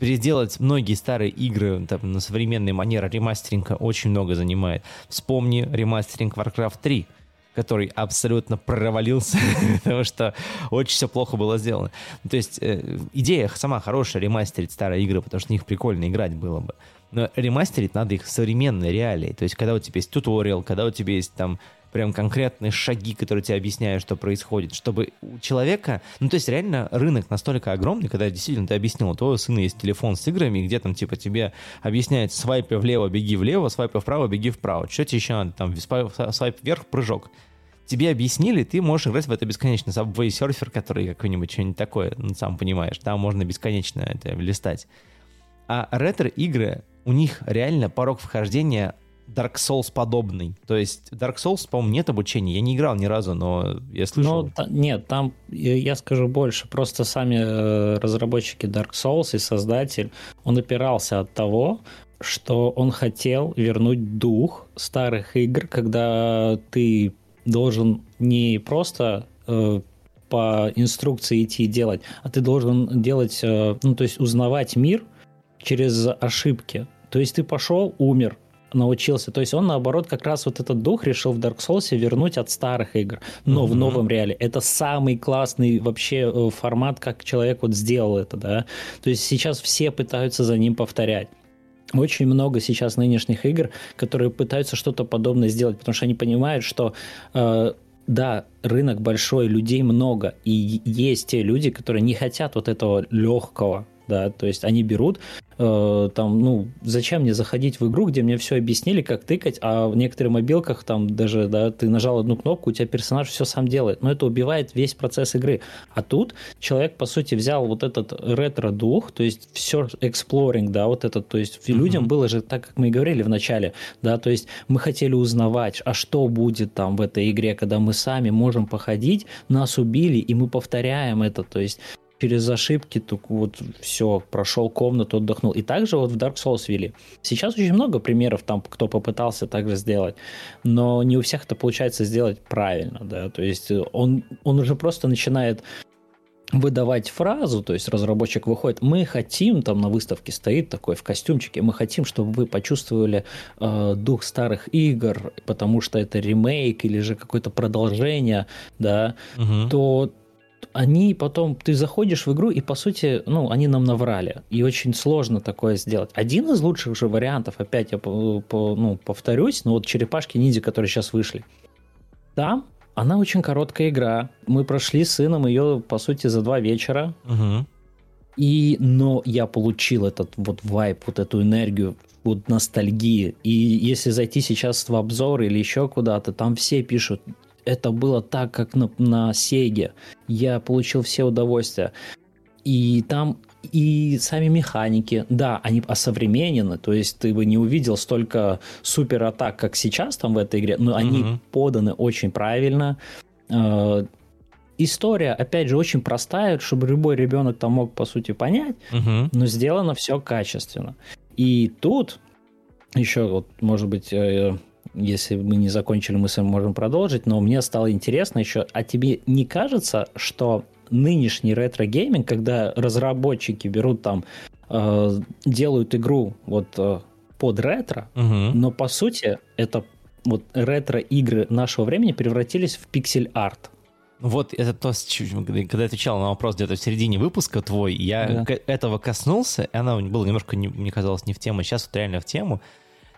переделать многие старые игры там, на современные манеры ремастеринга очень много занимает. Вспомни ремастеринг Warcraft 3 который абсолютно провалился, потому что очень все плохо было сделано. То есть э, идея сама хорошая, ремастерить старые игры, потому что в них прикольно играть было бы. Но ремастерить надо их в современной реалии. То есть когда у тебя есть туториал, когда у тебя есть там прям конкретные шаги, которые тебе объясняют, что происходит, чтобы у человека, ну то есть реально рынок настолько огромный, когда действительно ты объяснил, у твоего сына есть телефон с играми, где там типа тебе объясняют свайпы влево, беги влево, свайпы вправо, беги вправо, что тебе еще надо, там свайп вверх, прыжок. Тебе объяснили, ты можешь играть в это бесконечно. Subway Surfer, который какой-нибудь что-нибудь такое, ну, сам понимаешь, там можно бесконечно это листать. А ретро-игры, у них реально порог вхождения Dark Souls подобный. То есть Dark Souls, по-моему, нет обучения. Я не играл ни разу, но я слышал. Ну, та, нет, там, я скажу больше, просто сами э, разработчики Dark Souls и создатель, он опирался от того, что он хотел вернуть дух старых игр, когда ты должен не просто э, по инструкции идти и делать, а ты должен делать, э, ну, то есть узнавать мир через ошибки. То есть ты пошел, умер, научился. То есть он, наоборот, как раз вот этот дух решил в Dark Souls вернуть от старых игр, но mm-hmm. в новом реале. Это самый классный вообще э, формат, как человек вот сделал это, да. То есть сейчас все пытаются за ним повторять. Очень много сейчас нынешних игр, которые пытаются что-то подобное сделать, потому что они понимают, что э, да, рынок большой, людей много, и есть те люди, которые не хотят вот этого легкого, да, то есть они берут э, там, ну, зачем мне заходить в игру, где мне все объяснили, как тыкать, а в некоторых мобилках там даже, да, ты нажал одну кнопку, у тебя персонаж все сам делает, но это убивает весь процесс игры. А тут человек, по сути, взял вот этот ретро-дух, то есть все exploring, да, вот этот, то есть mm-hmm. людям было же, так как мы и говорили в начале, да, то есть мы хотели узнавать, а что будет там в этой игре, когда мы сами можем походить, нас убили, и мы повторяем это, то есть через ошибки, то вот все, прошел комнату, отдохнул. И также вот в Dark Souls вели. Сейчас очень много примеров там, кто попытался так же сделать, но не у всех это получается сделать правильно, да, то есть он, он уже просто начинает выдавать фразу, то есть разработчик выходит, мы хотим, там на выставке стоит такой в костюмчике, мы хотим, чтобы вы почувствовали э, дух старых игр, потому что это ремейк или же какое-то продолжение, да, угу. то они потом, ты заходишь в игру, и по сути, ну, они нам наврали. И очень сложно такое сделать. Один из лучших же вариантов, опять я по, по, ну, повторюсь, ну вот черепашки ниндзя, которые сейчас вышли. Там она очень короткая игра. Мы прошли с сыном ее, по сути, за два вечера. Угу. И, но я получил этот вот вайп, вот эту энергию, вот ностальгии. И если зайти сейчас в обзор или еще куда-то, там все пишут, это было так, как на, на Сеге. Я получил все удовольствия. И там и сами механики, да, они осовременены, то есть ты бы не увидел столько супер атак, как сейчас там в этой игре, но они mm-hmm. поданы очень правильно. Э, история, опять же, очень простая, чтобы любой ребенок там мог, по сути, понять, mm-hmm. но сделано все качественно. И тут еще, вот, может быть, э, если мы не закончили, мы с вами можем продолжить, но мне стало интересно еще, а тебе не кажется, что нынешний ретро-гейминг, когда разработчики берут там, э, делают игру вот э, под ретро, угу. но по сути это вот ретро-игры нашего времени превратились в пиксель-арт. Вот это то, когда я отвечал на вопрос где-то в середине выпуска твой, я да. этого коснулся, и она была немножко, мне казалось, не в тему, сейчас вот реально в тему.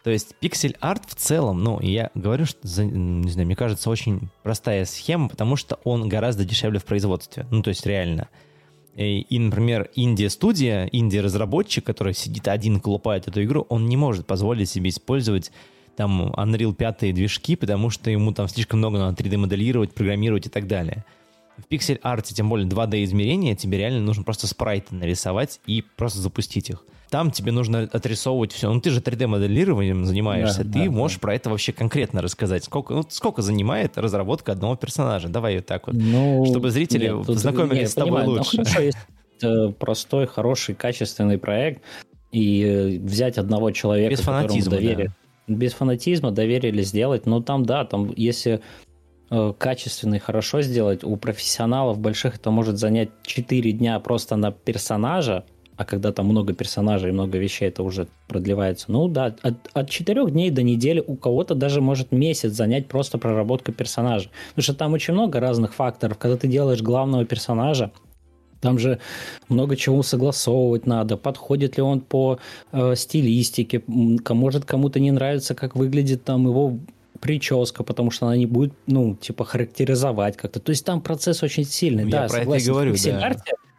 То есть пиксель-арт в целом, ну, я говорю, что, не знаю, мне кажется, очень простая схема, потому что он гораздо дешевле в производстве. Ну, то есть реально. И, например, Индия-студия, Индия-разработчик, который сидит один колупает эту игру, он не может позволить себе использовать там Unreal 5 движки, потому что ему там слишком много надо 3D-моделировать, программировать и так далее. В пиксель-арте, тем более 2D-измерения, тебе реально нужно просто спрайты нарисовать и просто запустить их там тебе нужно отрисовывать все. Ну, ты же 3D-моделированием занимаешься, да, ты да, можешь да. про это вообще конкретно рассказать. Сколько, ну, сколько занимает разработка одного персонажа? Давай вот так вот, ну, чтобы зрители нет, познакомились нет, с тобой понимаю, лучше. Ну, хорошо, есть простой, хороший, качественный проект, и э, взять одного человека, без фанатизма, доверие, да. без фанатизма доверили сделать, но там, да, там, если качественно и хорошо сделать, у профессионалов больших это может занять 4 дня просто на персонажа, а когда там много персонажей и много вещей, это уже продлевается. Ну да, от, от 4 дней до недели у кого-то даже может месяц занять просто проработка персонажа. Потому что там очень много разных факторов. Когда ты делаешь главного персонажа, там же много чего согласовывать надо. Подходит ли он по э, стилистике? Может, кому-то не нравится, как выглядит там его прическа, потому что она не будет, ну, типа, характеризовать как-то. То есть там процесс очень сильный. Я да, про согласен, это и говорю, да.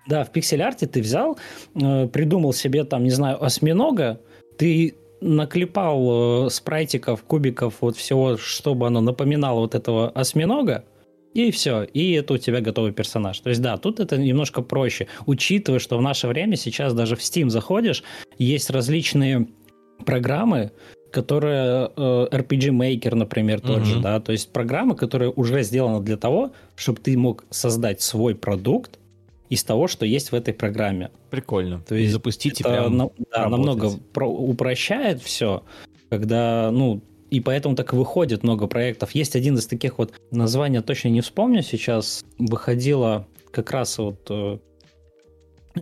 Да, в пиксель-арте ты взял, э, придумал себе там, не знаю, осьминога, ты наклепал э, спрайтиков, кубиков, вот всего, чтобы оно напоминало вот этого осьминога, и все, и это у тебя готовый персонаж. То есть да, тут это немножко проще, учитывая, что в наше время сейчас даже в Steam заходишь, есть различные программы, которые э, RPG Maker, например, тот mm-hmm. же, да, то есть программы, которые уже сделаны для того, чтобы ты мог создать свой продукт, из того, что есть в этой программе. Прикольно. То есть запустить и прям на, да, намного про- упрощает все, когда, ну, и поэтому так и выходит много проектов. Есть один из таких вот, названия точно не вспомню сейчас, выходила как раз вот э,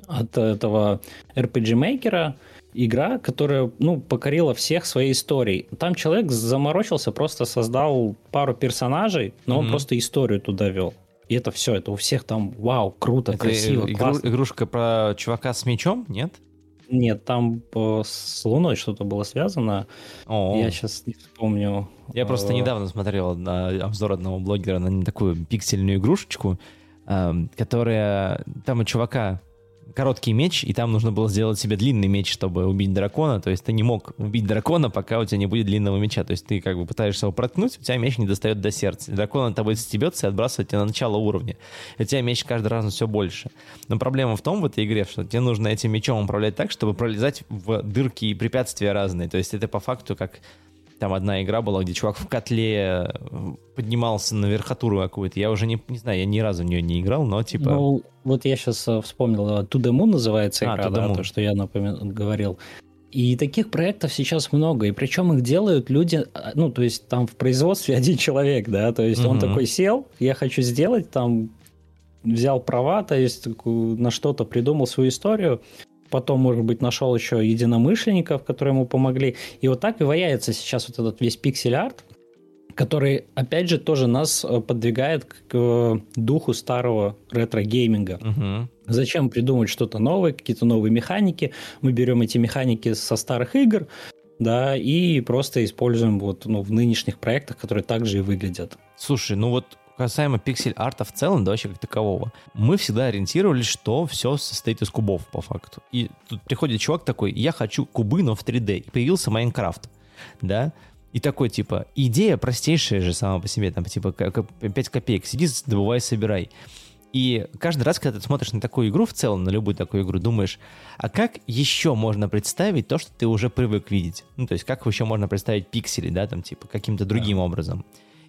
от этого RPG Maker игра, которая, ну, покорила всех своей историей. Там человек заморочился, просто создал пару персонажей, но mm-hmm. он просто историю туда вел. И это все, это у всех там вау, круто, это красиво, игру, классно. Игрушка про чувака с мечом, нет? Нет, там с Луной что-то было связано. О. Я сейчас не вспомню. Я просто э, недавно смотрел на обзор одного блогера на такую пиксельную игрушечку, эм, которая... Там у чувака короткий меч, и там нужно было сделать себе длинный меч, чтобы убить дракона. То есть ты не мог убить дракона, пока у тебя не будет длинного меча. То есть ты как бы пытаешься его проткнуть, у тебя меч не достает до сердца. дракон от тобой стебется и отбрасывает тебя на начало уровня. И у тебя меч каждый раз все больше. Но проблема в том в этой игре, что тебе нужно этим мечом управлять так, чтобы пролезать в дырки и препятствия разные. То есть это по факту как там одна игра была, где чувак в котле э, поднимался на верхотуру какую-то. Я уже не, не знаю, я ни разу в нее не играл, но типа... Ну, вот я сейчас э, вспомнил, э, To the Moon называется а, игра, а, да, то, что я напомин... говорил. И таких проектов сейчас много, и причем их делают люди, ну, то есть там в производстве один человек, да, то есть угу. он такой сел, я хочу сделать, там взял права, то есть на что-то придумал свою историю, потом, может быть, нашел еще единомышленников, которые ему помогли. И вот так и ваяется сейчас вот этот весь пиксель-арт, который, опять же, тоже нас э, подвигает к э, духу старого ретро-гейминга. Угу. Зачем придумать что-то новое, какие-то новые механики? Мы берем эти механики со старых игр, да, и просто используем вот ну, в нынешних проектах, которые также и выглядят. Слушай, ну вот касаемо пиксель-арта в целом, да вообще как такового, мы всегда ориентировались, что все состоит из кубов по факту. И тут приходит чувак такой, я хочу кубы, но в 3D. И появился Майнкрафт, да, и такой, типа, идея простейшая же сама по себе, там, типа, 5 копеек, сиди, добывай, собирай. И каждый раз, когда ты смотришь на такую игру, в целом, на любую такую игру, думаешь, а как еще можно представить то, что ты уже привык видеть? Ну, то есть, как еще можно представить пиксели, да, там, типа, каким-то другим да. образом?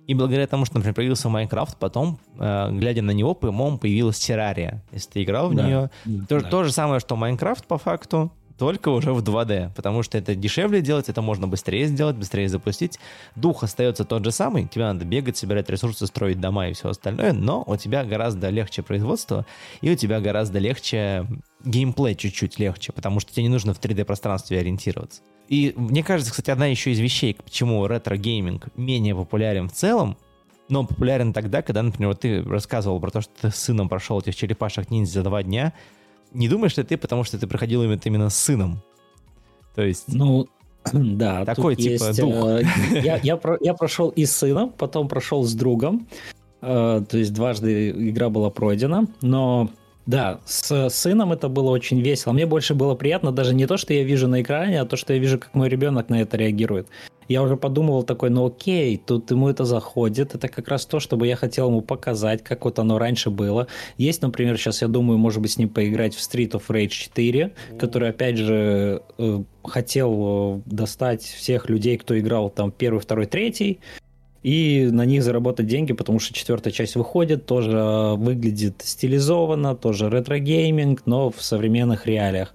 И благодаря тому, что, например, появился Майнкрафт, потом, э, глядя на него, по-моему, появилась Террария. Если ты играл в да. нее, то, да. то же самое, что Minecraft, по факту, только уже в 2D, потому что это дешевле делать, это можно быстрее сделать, быстрее запустить. Дух остается тот же самый, тебе надо бегать, собирать ресурсы, строить дома и все остальное, но у тебя гораздо легче производство, и у тебя гораздо легче геймплей чуть-чуть легче, потому что тебе не нужно в 3D-пространстве ориентироваться. И мне кажется, кстати, одна еще из вещей, почему ретро-гейминг менее популярен в целом, но он популярен тогда, когда, например, вот ты рассказывал про то, что ты с сыном прошел этих черепашек ниндзя за два дня. Не думаешь ли ты, потому что ты проходил именно, именно с сыном? То есть... Ну, да. Такой типа есть, дух. Э, я, я, про, я прошел и с сыном, потом прошел с другом. Э, то есть дважды игра была пройдена. Но да, с сыном это было очень весело. Мне больше было приятно даже не то, что я вижу на экране, а то, что я вижу, как мой ребенок на это реагирует. Я уже подумывал такой, ну окей, тут ему это заходит. Это как раз то, чтобы я хотел ему показать, как вот оно раньше было. Есть, например, сейчас я думаю, может быть, с ним поиграть в Street of Rage 4, который, опять же, э, хотел э, достать всех людей, кто играл там первый, второй, третий и на них заработать деньги, потому что четвертая часть выходит, тоже э, выглядит стилизованно, тоже ретро-гейминг, но в современных реалиях.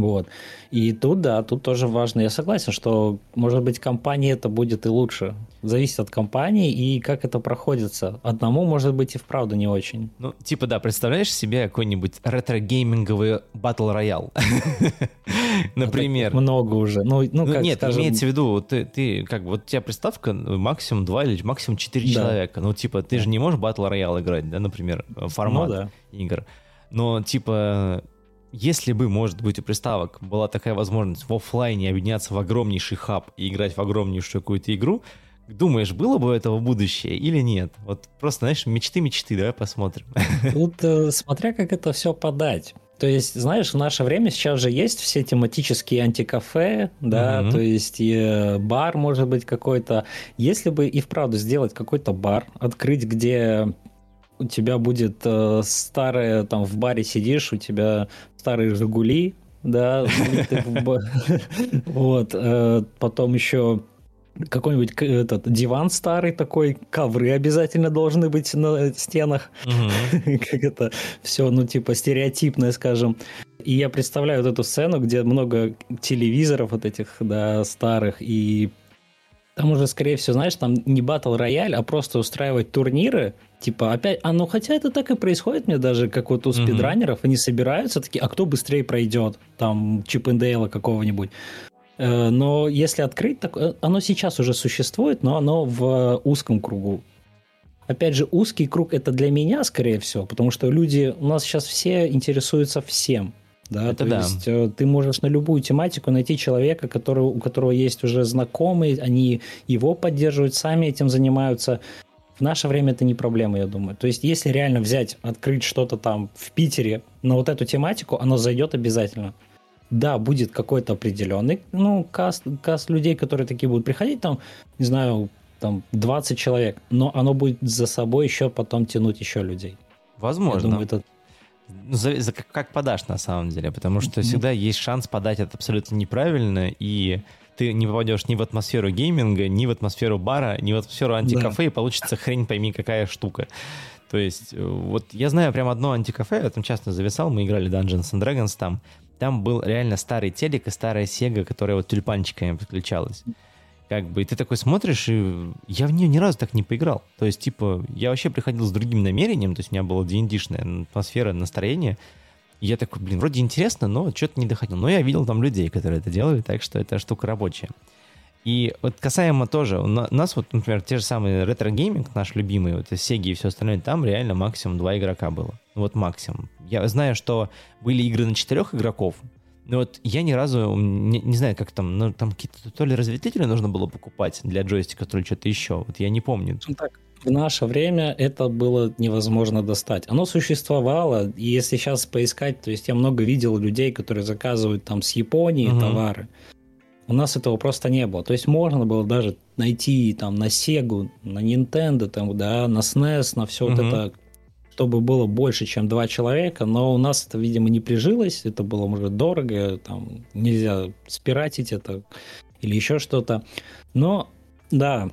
Вот. И тут, да, тут тоже важно. Я согласен, что, может быть, компании это будет и лучше. Зависит от компании и как это проходится. Одному, может быть, и вправду не очень. Ну, типа, да, представляешь себе какой-нибудь ретро-гейминговый battle royale? Например. Много уже. Ну, ну, ну нет, имеется в виду, ты, ты как бы, вот у тебя приставка максимум 2 или максимум 4 человека. Ну, типа, ты же не можешь battle royale играть, да, например, формат ну игр. Но, типа, если бы, может быть, у приставок была такая возможность в офлайне объединяться в огромнейший хаб и играть в огромнейшую какую-то игру, думаешь, было бы этого будущее или нет? Вот просто, знаешь, мечты-мечты, давай посмотрим. Тут э, смотря как это все подать. То есть, знаешь, в наше время сейчас же есть все тематические антикафе, да, mm-hmm. то есть и э, бар может быть какой-то. Если бы и вправду сделать какой-то бар, открыть, где у тебя будет э, старое, там в баре сидишь, у тебя старые Жигули, да, вот, э, потом еще какой-нибудь этот диван старый такой, ковры обязательно должны быть на стенах, как это все, ну типа стереотипное, скажем. И я представляю вот эту сцену, где много телевизоров вот этих, да, старых, и там уже, скорее всего, знаешь, там не батл рояль, а просто устраивать турниры. Типа, опять, а ну хотя это так и происходит мне даже, как вот у mm-hmm. спидранеров, они собираются такие, а кто быстрее пройдет? Там Чип Дейла какого-нибудь. Э, но если открыть, так, э, оно сейчас уже существует, но оно в узком кругу. Опять же, узкий круг это для меня, скорее всего, потому что люди, у нас сейчас все интересуются всем. Да, это то да. есть э, ты можешь на любую тематику найти человека, который, у которого есть уже знакомые, они его поддерживают, сами этим занимаются. В наше время это не проблема, я думаю. То есть, если реально взять, открыть что-то там в Питере на вот эту тематику, оно зайдет обязательно. Да, будет какой-то определенный, ну, каст, каст людей, которые такие будут приходить, там, не знаю, там 20 человек, но оно будет за собой еще потом тянуть еще людей. Возможно. Я думаю, это за, за, как, как подашь на самом деле, потому что всегда есть шанс подать это абсолютно неправильно, и ты не попадешь ни в атмосферу гейминга, ни в атмосферу бара, ни в атмосферу антикафе, да. и получится хрень пойми какая штука. То есть, э, вот я знаю прям одно антикафе, я там часто зависал, мы играли Dungeons and Dragons там, там был реально старый телек и старая Сега, которая вот тюльпанчиками подключалась. Как бы, и ты такой смотришь, и я в нее ни разу так не поиграл. То есть, типа, я вообще приходил с другим намерением, то есть у меня было D&D-шная атмосфера, настроение, я такой, блин, вроде интересно, но что-то не доходил. Но я видел там людей, которые это делали, так что эта штука рабочая. И вот касаемо тоже, у нас вот, например, те же самые ретро-гейминг, наш любимый, вот Сеги и все остальное, там реально максимум два игрока было. Вот максимум. Я знаю, что были игры на четырех игроков, но вот я ни разу, не, не знаю, как там, ну, там какие-то то ли разветвители нужно было покупать для джойстика, то ли что-то еще. Вот я не помню. Ну так, в наше время это было невозможно достать. Оно существовало, и если сейчас поискать, то есть я много видел людей, которые заказывают там с Японии угу. товары. У нас этого просто не было. То есть можно было даже найти там на Sega, на Nintendo, там, да, на SNES, на все угу. вот это, чтобы было больше, чем два человека, но у нас это, видимо, не прижилось, это было, может, дорого, там нельзя спиратить это или еще что-то. Но, да,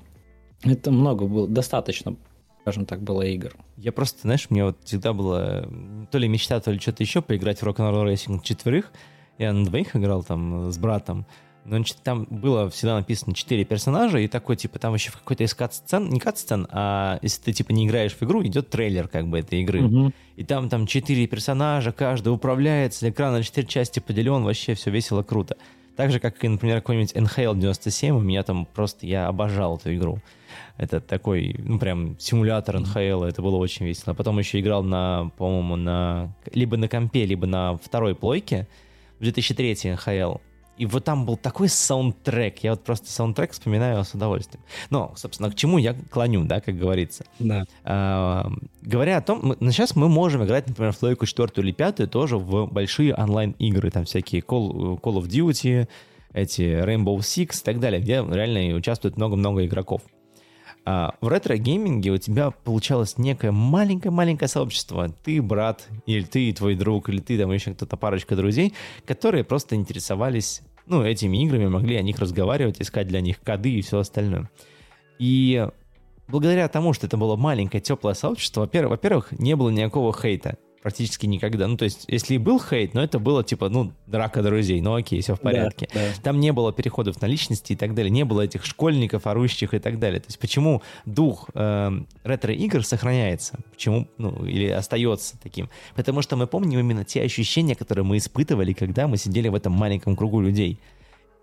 это много было, достаточно, скажем так, было игр. Я просто, знаешь, мне вот всегда было то ли мечта, то ли что-то еще поиграть в Rock'n'Roll Racing четверых. Я на двоих играл там с братом. Но там было всегда написано четыре персонажа, и такой, типа, там еще какой-то из кат-сцен, не кат-сцен, а если ты, типа, не играешь в игру, идет трейлер, как бы, этой игры. Угу. И там, там четыре персонажа, каждый управляется, экран на четыре части поделен, вообще все весело, круто. Так же, как и, например, какой-нибудь NHL 97, у меня там просто, я обожал эту игру. Это такой, ну, прям симулятор НХЛ, это было очень весело. Потом еще играл на, по-моему, на... Либо на компе, либо на второй плойке в 2003 НХЛ. И вот там был такой саундтрек. Я вот просто саундтрек вспоминаю с удовольствием. Но, собственно, к чему я клоню, да, как говорится. Да. А, говоря о том, мы, ну, сейчас мы можем играть, например, в плойку четвертую или пятую тоже в большие онлайн-игры. Там всякие Call, Call of Duty, эти Rainbow Six и так далее, где реально участвует много-много игроков. А в ретро-гейминге у тебя получалось некое маленькое-маленькое сообщество. Ты, брат, или ты и твой друг, или ты, там еще кто-то, парочка друзей, которые просто интересовались ну, этими играми, могли о них разговаривать, искать для них коды и все остальное. И благодаря тому, что это было маленькое, теплое сообщество, во-первых, не было никакого хейта практически никогда. Ну, то есть, если и был хейт, но это было типа, ну, драка друзей, ну окей, все в порядке. Да, да. Там не было переходов на личности и так далее, не было этих школьников, орущих и так далее. То есть, почему дух э, ретро-игр сохраняется? Почему, ну, или остается таким? Потому что мы помним именно те ощущения, которые мы испытывали, когда мы сидели в этом маленьком кругу людей.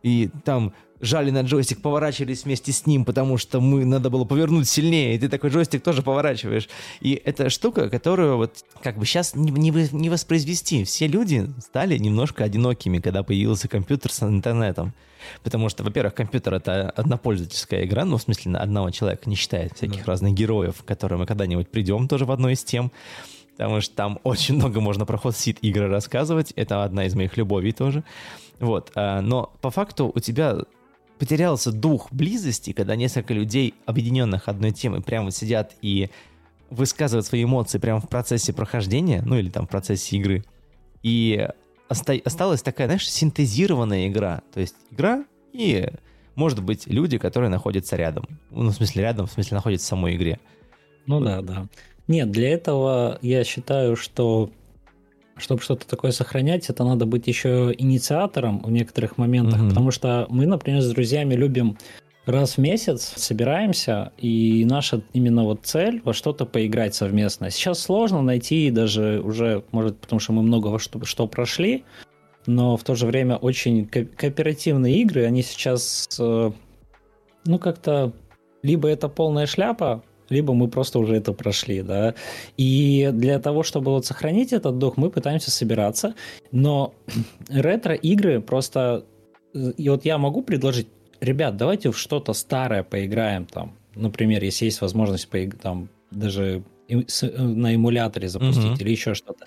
И там жали на джойстик, поворачивались вместе с ним, потому что мы надо было повернуть сильнее, и ты такой джойстик тоже поворачиваешь. И это штука, которую вот как бы сейчас не, не, не воспроизвести. Все люди стали немножко одинокими, когда появился компьютер с интернетом. Потому что, во-первых, компьютер — это однопользовательская игра, ну, в смысле, одного человека, не считает всяких да. разных героев, к которым мы когда-нибудь придем тоже в одной из тем потому что там очень много можно про ход сид игры рассказывать. Это одна из моих любовей тоже. Вот. А, но по факту у тебя потерялся дух близости, когда несколько людей, объединенных одной темой, прямо сидят и высказывают свои эмоции прямо в процессе прохождения, ну или там в процессе игры. И оста- осталась такая, знаешь, синтезированная игра. То есть игра и, может быть, люди, которые находятся рядом. Ну, в смысле, рядом, в смысле, находятся в самой игре. Ну вот. да, да. Нет, для этого я считаю, что чтобы что-то такое сохранять, это надо быть еще инициатором в некоторых моментах, mm-hmm. потому что мы, например, с друзьями любим раз в месяц собираемся, и наша именно вот цель во что-то поиграть совместно. Сейчас сложно найти даже уже, может, потому что мы много во что, что прошли, но в то же время очень ко- кооперативные игры, они сейчас, э, ну, как-то либо это полная шляпа, либо мы просто уже это прошли, да. И для того, чтобы вот сохранить этот дух, мы пытаемся собираться, но ретро-игры просто... И вот я могу предложить, ребят, давайте в что-то старое поиграем там, например, если есть возможность там даже на эмуляторе запустить mm-hmm. или еще что-то.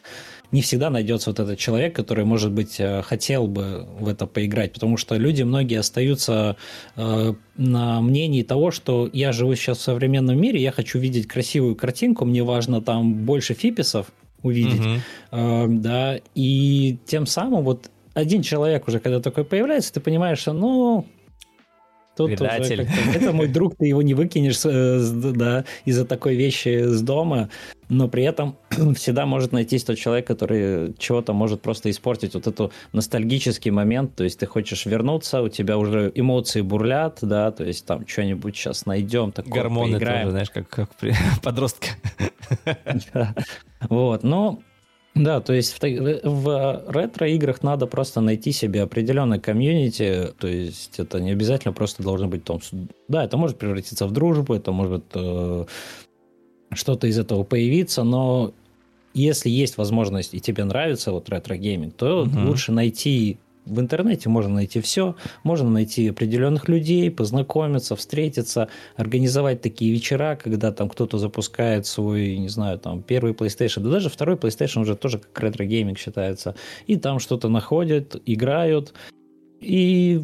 Не всегда найдется вот этот человек, который, может быть, э, хотел бы в это поиграть, потому что люди многие остаются э, на мнении того, что я живу сейчас в современном мире, я хочу видеть красивую картинку, мне важно там больше фиписов увидеть, э, да, и тем самым вот один человек уже, когда такой появляется, ты понимаешь, что, ну, Тут Предатель. это мой друг, ты его не выкинешь да, из-за такой вещи с дома, но при этом всегда может найтись тот человек, который чего-то может просто испортить вот этот ностальгический момент, то есть ты хочешь вернуться, у тебя уже эмоции бурлят, да, то есть там что-нибудь сейчас найдем, такое Гормоны поиграем. тоже, знаешь, как, как при... подростка. Вот, но да, то есть в, в ретро-играх надо просто найти себе определенный комьюнити, то есть это не обязательно просто должно быть том... Да, это может превратиться в дружбу, это может э, что-то из этого появиться, но если есть возможность и тебе нравится вот ретро-гейминг, то угу. лучше найти в интернете можно найти все, можно найти определенных людей, познакомиться, встретиться, организовать такие вечера, когда там кто-то запускает свой, не знаю, там первый PlayStation, да даже второй PlayStation уже тоже как ретро-гейминг считается, и там что-то находят, играют, и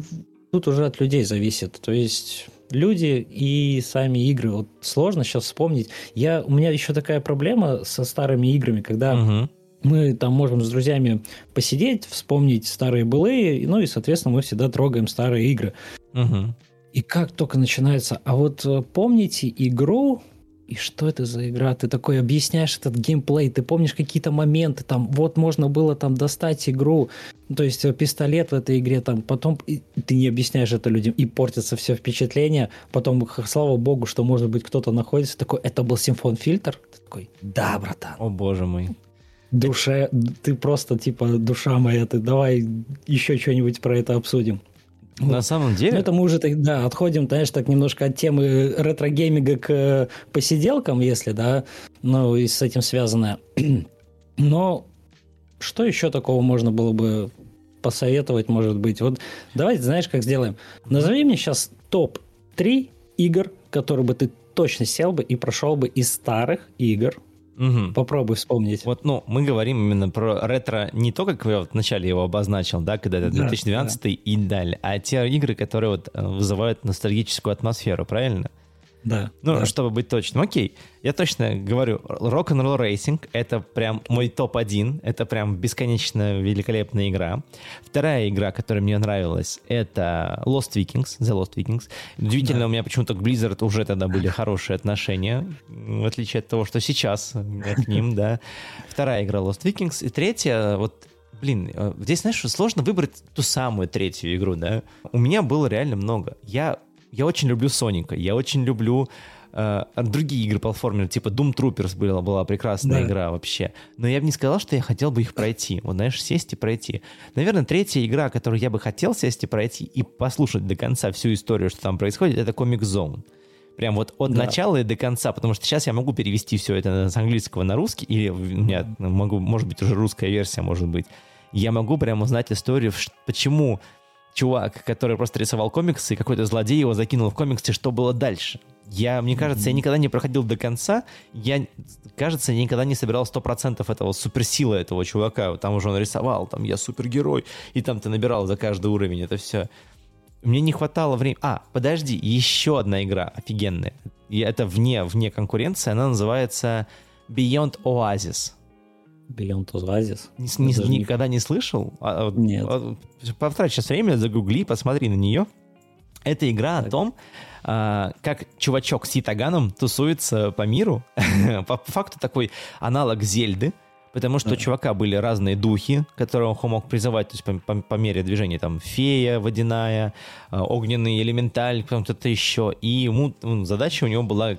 тут уже от людей зависит, то есть люди и сами игры. Вот сложно сейчас вспомнить. Я, у меня еще такая проблема со старыми играми, когда угу мы там можем с друзьями посидеть, вспомнить старые былые, ну и, соответственно, мы всегда трогаем старые игры. Угу. И как только начинается, а вот э, помните игру, и что это за игра? Ты такой объясняешь этот геймплей, ты помнишь какие-то моменты, там, вот можно было там достать игру, то есть э, пистолет в этой игре, там, потом ты не объясняешь это людям, и портится все впечатление, потом, слава богу, что, может быть, кто-то находится такой, это был симфон фильтр? Ты такой, да, братан. О, боже мой душе, ты просто типа душа моя, ты давай еще что-нибудь про это обсудим. На вот. самом деле... Ну, это мы уже, да, отходим, знаешь, так немножко от темы ретро-гейминга к э, посиделкам, если, да, ну, и с этим связанное. Но что еще такого можно было бы посоветовать, может быть? Вот давайте, знаешь, как сделаем? Назови мне сейчас топ-3 игр, которые бы ты точно сел бы и прошел бы из старых игр, Угу. Попробуй вспомнить. Вот, ну, мы говорим именно про ретро не то, как я вот вначале его обозначил, да, когда это 2012 да, да. и далее, а те игры, которые вот э, вызывают ностальгическую атмосферу, правильно? Да. Ну, да. чтобы быть точным. Окей, я точно говорю, Rock'n'Roll Racing — это прям мой топ-1, это прям бесконечно великолепная игра. Вторая игра, которая мне нравилась, это Lost Vikings, The Lost Vikings. Удивительно, да. у меня почему-то к Blizzard уже тогда были хорошие отношения, в отличие от того, что сейчас к ним, да. Вторая игра Lost Vikings. И третья, вот Блин, э, здесь, знаешь, сложно выбрать ту самую третью игру, да? У меня было реально много. Я я очень люблю Соника, я очень люблю э, другие игры платформеры, типа Doom Troopers была, была прекрасная да. игра вообще. Но я бы не сказал, что я хотел бы их пройти. Вот, знаешь, сесть и пройти. Наверное, третья игра, которую я бы хотел сесть и пройти и послушать до конца всю историю, что там происходит, это Comic Zone. Прям вот от да. начала и до конца, потому что сейчас я могу перевести все это с английского на русский, или у меня могу, может быть, уже русская версия, может быть. Я могу прямо узнать историю, почему чувак, который просто рисовал комиксы, и какой-то злодей его закинул в комиксы, что было дальше. Я, мне кажется, я никогда не проходил до конца. Я, кажется, никогда не собирал 100% этого суперсилы этого чувака. Там уже он рисовал, там я супергерой, и там ты набирал за каждый уровень это все. Мне не хватало времени. А, подожди, еще одна игра офигенная. И это вне, вне конкуренции. Она называется Beyond Oasis. Beyond Oasis. Не, не, никогда не, не слышал? А, Нет. А, потрать сейчас время, загугли, посмотри на нее. Это игра так. о том, а, как чувачок с Итаганом тусуется по миру. по, по факту такой аналог Зельды, потому что да. у чувака были разные духи, которые он мог призывать, то есть по, по, по мере движения, там, фея водяная, а, огненный элементаль, кто-то еще. И ему ну, задача у него была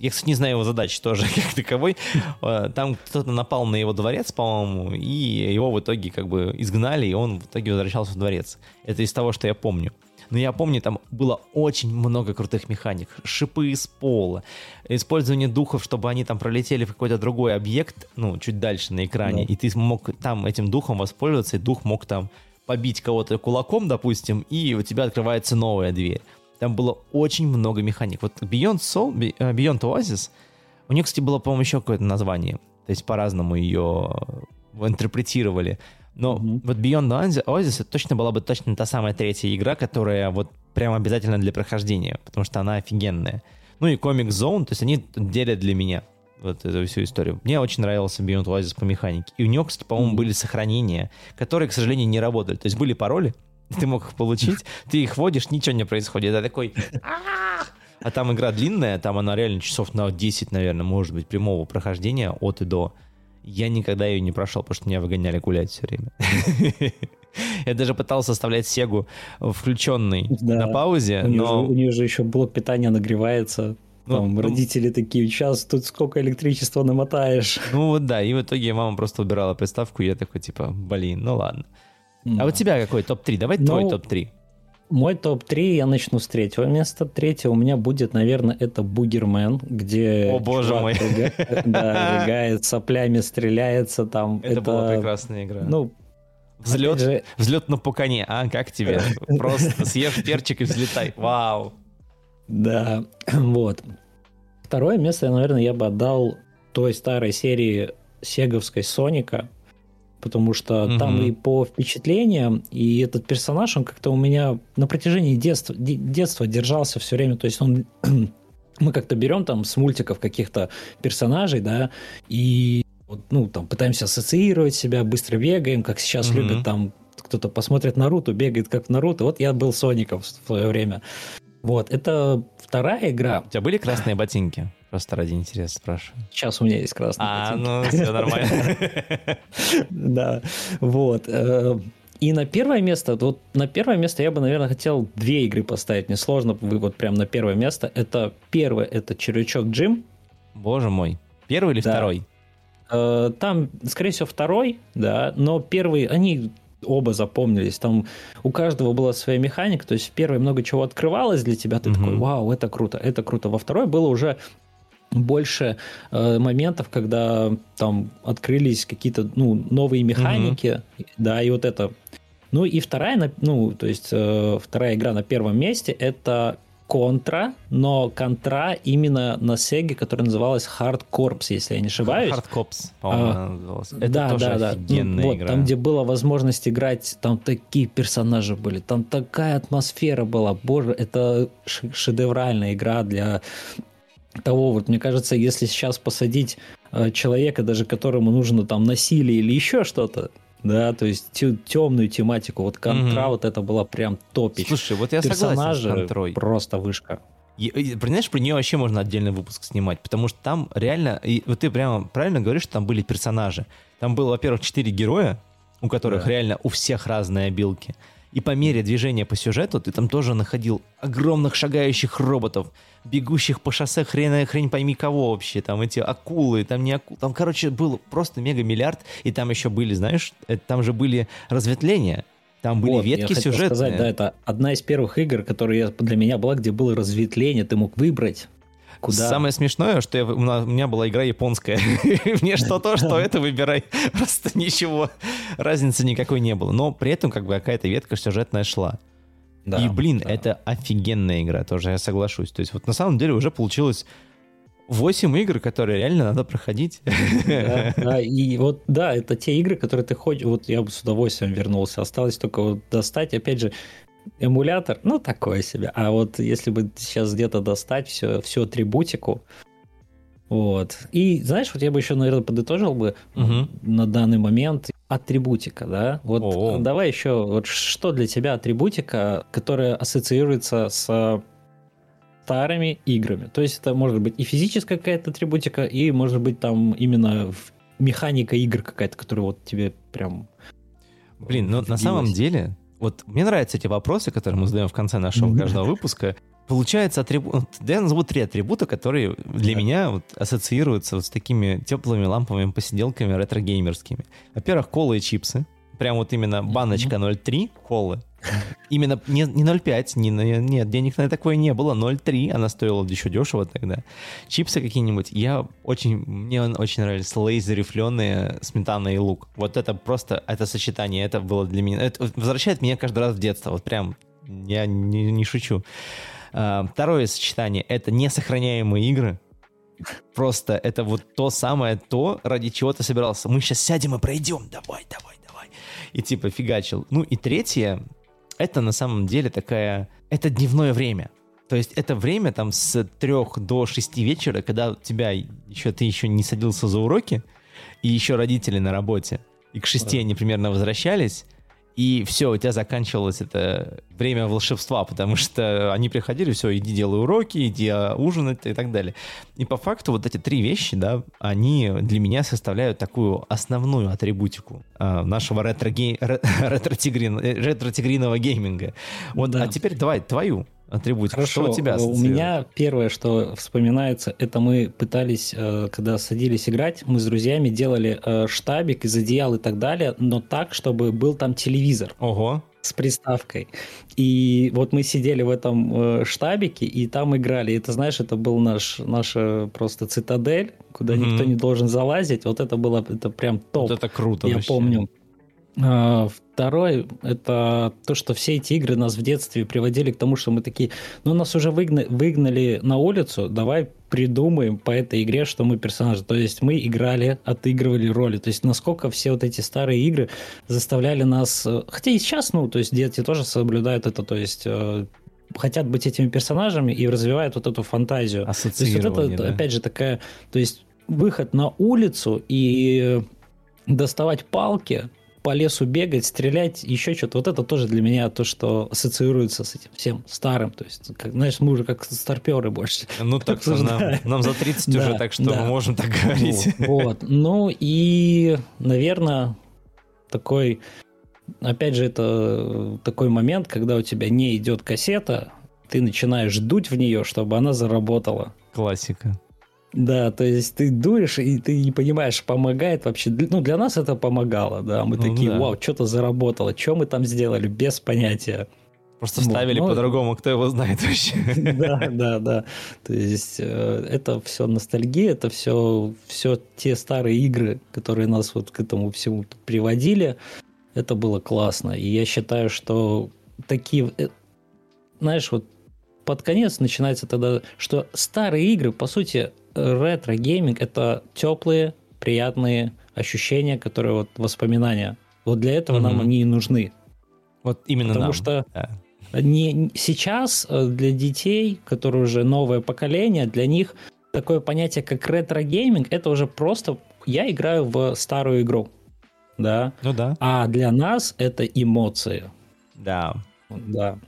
я, кстати, не знаю его задачи тоже как таковой. Э, там кто-то напал на его дворец, по-моему, и его в итоге как бы изгнали, и он в итоге возвращался в дворец. Это из того, что я помню. Но я помню, там было очень много крутых механик. Шипы из пола, использование духов, чтобы они там пролетели в какой-то другой объект, ну, чуть дальше на экране, да. и ты мог там этим духом воспользоваться, и дух мог там побить кого-то кулаком, допустим, и у тебя открывается новая дверь. Там было очень много механик. Вот Beyond Soul, Beyond Oasis, у нее, кстати, было, по-моему, еще какое-то название. То есть по-разному ее интерпретировали. Но mm-hmm. вот Beyond Oasis это точно была бы точно та самая третья игра, которая вот прям обязательно для прохождения, потому что она офигенная. Ну и Comic Zone, то есть они делят для меня вот эту всю историю. Мне очень нравился Beyond Oasis по механике. И у него, кстати, по-моему, mm-hmm. были сохранения, которые, к сожалению, не работали. То есть были пароли, ты мог их получить, ты их вводишь, ничего не происходит. Это такой... А там игра длинная, там она реально часов на 10, наверное, может быть, прямого прохождения от и до. Я никогда ее не прошел, потому что меня выгоняли гулять все время. Я даже пытался оставлять Сегу включенной на паузе, у но... У нее же еще блок питания нагревается. Ну, Там ну, родители ну, такие, сейчас тут сколько электричества намотаешь. Ну вот да, и в итоге мама просто убирала приставку, и я такой, типа, блин, ну ладно. А у тебя какой топ-3? Давай ну, твой топ-3. Мой топ-3, я начну с третьего места. Третье у меня будет, наверное, это Бугермен, где... О, боже мой. Рыгает, да, рыгает, соплями стреляется там. Это, это была прекрасная игра. Ну, Взлет, же... взлет на пукане, а как тебе? Просто съешь перчик и взлетай. Вау. Да, вот. Второе место, наверное, я бы отдал той старой серии сеговской Соника, потому что угу. там и по впечатлениям, и этот персонаж, он как-то у меня на протяжении детства, детства держался все время, то есть он мы как-то берем там с мультиков каких-то персонажей, да, и ну, там, пытаемся ассоциировать себя, быстро бегаем, как сейчас mm любят там, кто-то посмотрит Наруто, бегает как Наруто. Вот я был Соником в свое время. Вот, это вторая игра. У тебя были красные ботинки? Просто ради интереса спрашиваю. Сейчас у меня есть красные а, ну все нормально. Да, вот. Э, и на первое место, вот на первое место я бы, наверное, хотел две игры поставить. Мне сложно вот прям на первое место. Это первое, это Червячок Джим. Боже мой. Первый или второй? Э, там, скорее всего, второй, да, но первый, они оба запомнились. Там у каждого была своя механика, то есть в первой много чего открывалось для тебя, ты mm-hmm. такой, вау, это круто, это круто. Во второй было уже больше э, моментов, когда там открылись какие-то ну, новые механики, mm-hmm. да, и вот это. Ну и вторая, ну, то есть э, вторая игра на первом месте это контра, но контра именно на Сеге, которая называлась Hard Corps, если я не ошибаюсь. Hard Corps, по-моему, а. Это да, тоже да, да. офигенная ну, игра. Вот, там, где была возможность играть, там такие персонажи были, там такая атмосфера была. Боже, это шедевральная игра для того, вот мне кажется, если сейчас посадить э, человека, даже которому нужно там насилие или еще что-то, да, то есть темную тематику. Вот контра угу. вот это была прям топич. Слушай, вот я Персонажи согласен с контрой. просто вышка. И, и, знаешь, про нее вообще можно отдельный выпуск снимать, потому что там реально, и вот ты прямо правильно говоришь, что там были персонажи. Там было, во-первых, четыре героя, у которых да. реально у всех разные обилки. И по мере движения по сюжету ты там тоже находил огромных шагающих роботов, бегущих по шоссе хрен, хрень пойми кого вообще, там эти акулы, там не акулы, там, короче, был просто мега-миллиард, и там еще были, знаешь, э, там же были разветвления, там были вот, ветки я сюжетные. сказать, да, это одна из первых игр, которые для меня была, где было разветвление, ты мог выбрать Куда? Самое смешное, что я, у меня была игра японская. Мне что то, что это выбирай. Просто ничего. Разницы никакой не было. Но при этом как бы какая-то ветка сюжетная шла. Да, и, блин, да. это офигенная игра, тоже я соглашусь. То есть вот на самом деле уже получилось 8 игр, которые реально надо проходить. Да, да, и вот, да, это те игры, которые ты хочешь, вот я бы с удовольствием вернулся, осталось только вот достать, опять же, эмулятор, ну, такое себе. А вот если бы сейчас где-то достать все, всю атрибутику, вот. И знаешь, вот я бы еще, наверное, подытожил бы угу. на данный момент атрибутика, да? Вот О-о. давай еще, вот что для тебя атрибутика, которая ассоциируется с старыми играми? То есть это может быть и физическая какая-то атрибутика, и может быть там именно механика игр какая-то, которая вот тебе прям... Блин, ну на самом деле вот мне нравятся эти вопросы, которые мы задаем в конце нашего каждого выпуска. Получается, атрибут... я назову три атрибута, которые для да. меня вот ассоциируются вот с такими теплыми ламповыми посиделками ретро-геймерскими. Во-первых, колы и чипсы. Прям вот именно баночка 0,3 колы Именно не, не 0,5, не, нет, денег на такое не было, 0,3, она стоила еще дешево тогда. Чипсы какие-нибудь, я очень, мне очень нравились лейзы рифленые, сметана и лук. Вот это просто, это сочетание, это было для меня, это возвращает меня каждый раз в детство, вот прям, я не, не шучу. А, второе сочетание — это несохраняемые игры. Просто это вот то самое то, ради чего ты собирался. Мы сейчас сядем и пройдем. Давай, давай, давай. И типа фигачил. Ну и третье, это на самом деле такая... Это дневное время. То есть это время там с трех до шести вечера, когда у тебя еще ты еще не садился за уроки, и еще родители на работе. И к шести они примерно возвращались, и все, у тебя заканчивалось это время волшебства, потому что они приходили, все, иди делай уроки, иди а, ужинать и так далее. И по факту вот эти три вещи, да, они для меня составляют такую основную атрибутику э, нашего ретро-тигриного ретро гейминга. Вот, да. а теперь давай твою атрибутику. Хорошо, что у тебя У меня первое, что вспоминается, это мы пытались, э, когда садились играть, мы с друзьями делали э, штабик из одеял и так далее, но так, чтобы был там телевизор. Ого с приставкой. И вот мы сидели в этом э, штабике и там играли. Это, знаешь, это был наш, наша просто цитадель, куда mm-hmm. никто не должен залазить. Вот это было, это прям топ. Вот это круто Я вообще. помню. А, второй – это то, что все эти игры нас в детстве приводили к тому, что мы такие, ну, нас уже выгнали, выгнали на улицу, давай придумаем по этой игре, что мы персонажи. То есть мы играли, отыгрывали роли. То есть насколько все вот эти старые игры заставляли нас... Э, хотя и сейчас, ну, то есть дети тоже соблюдают это, то есть э, хотят быть этими персонажами и развивают вот эту фантазию. То есть вот это, да? опять же, такая... То есть выход на улицу и доставать палки, по лесу бегать, стрелять, еще что-то. Вот это тоже для меня то, что ассоциируется с этим всем старым. То есть, как, знаешь, мы уже как старперы больше. Ну, так нам, нам за 30 уже, так что мы можем так говорить. Вот. Ну и, наверное, такой... Опять же, это такой момент, когда у тебя не идет кассета, ты начинаешь дуть в нее, чтобы она заработала. Классика. Да, то есть ты дуешь, и ты не понимаешь, помогает вообще. Ну, для нас это помогало, да. Мы ну, такие, да. вау, что-то заработало, что мы там сделали, без понятия. Просто ставили ну, по-другому, кто его знает вообще. Да, да, да. То есть э, это все ностальгия, это все, все те старые игры, которые нас вот к этому всему приводили. Это было классно. И я считаю, что такие... Э, знаешь, вот под конец начинается тогда, что старые игры, по сути, ретро-гейминг – это теплые, приятные ощущения, которые вот воспоминания. Вот для этого mm-hmm. нам они и нужны. Вот именно Потому нам. что да. не, сейчас э, для детей, которые уже новое поколение, для них такое понятие, как ретро-гейминг, это уже просто я играю в старую игру. Да? Ну да. А для нас это эмоции. Да. Да.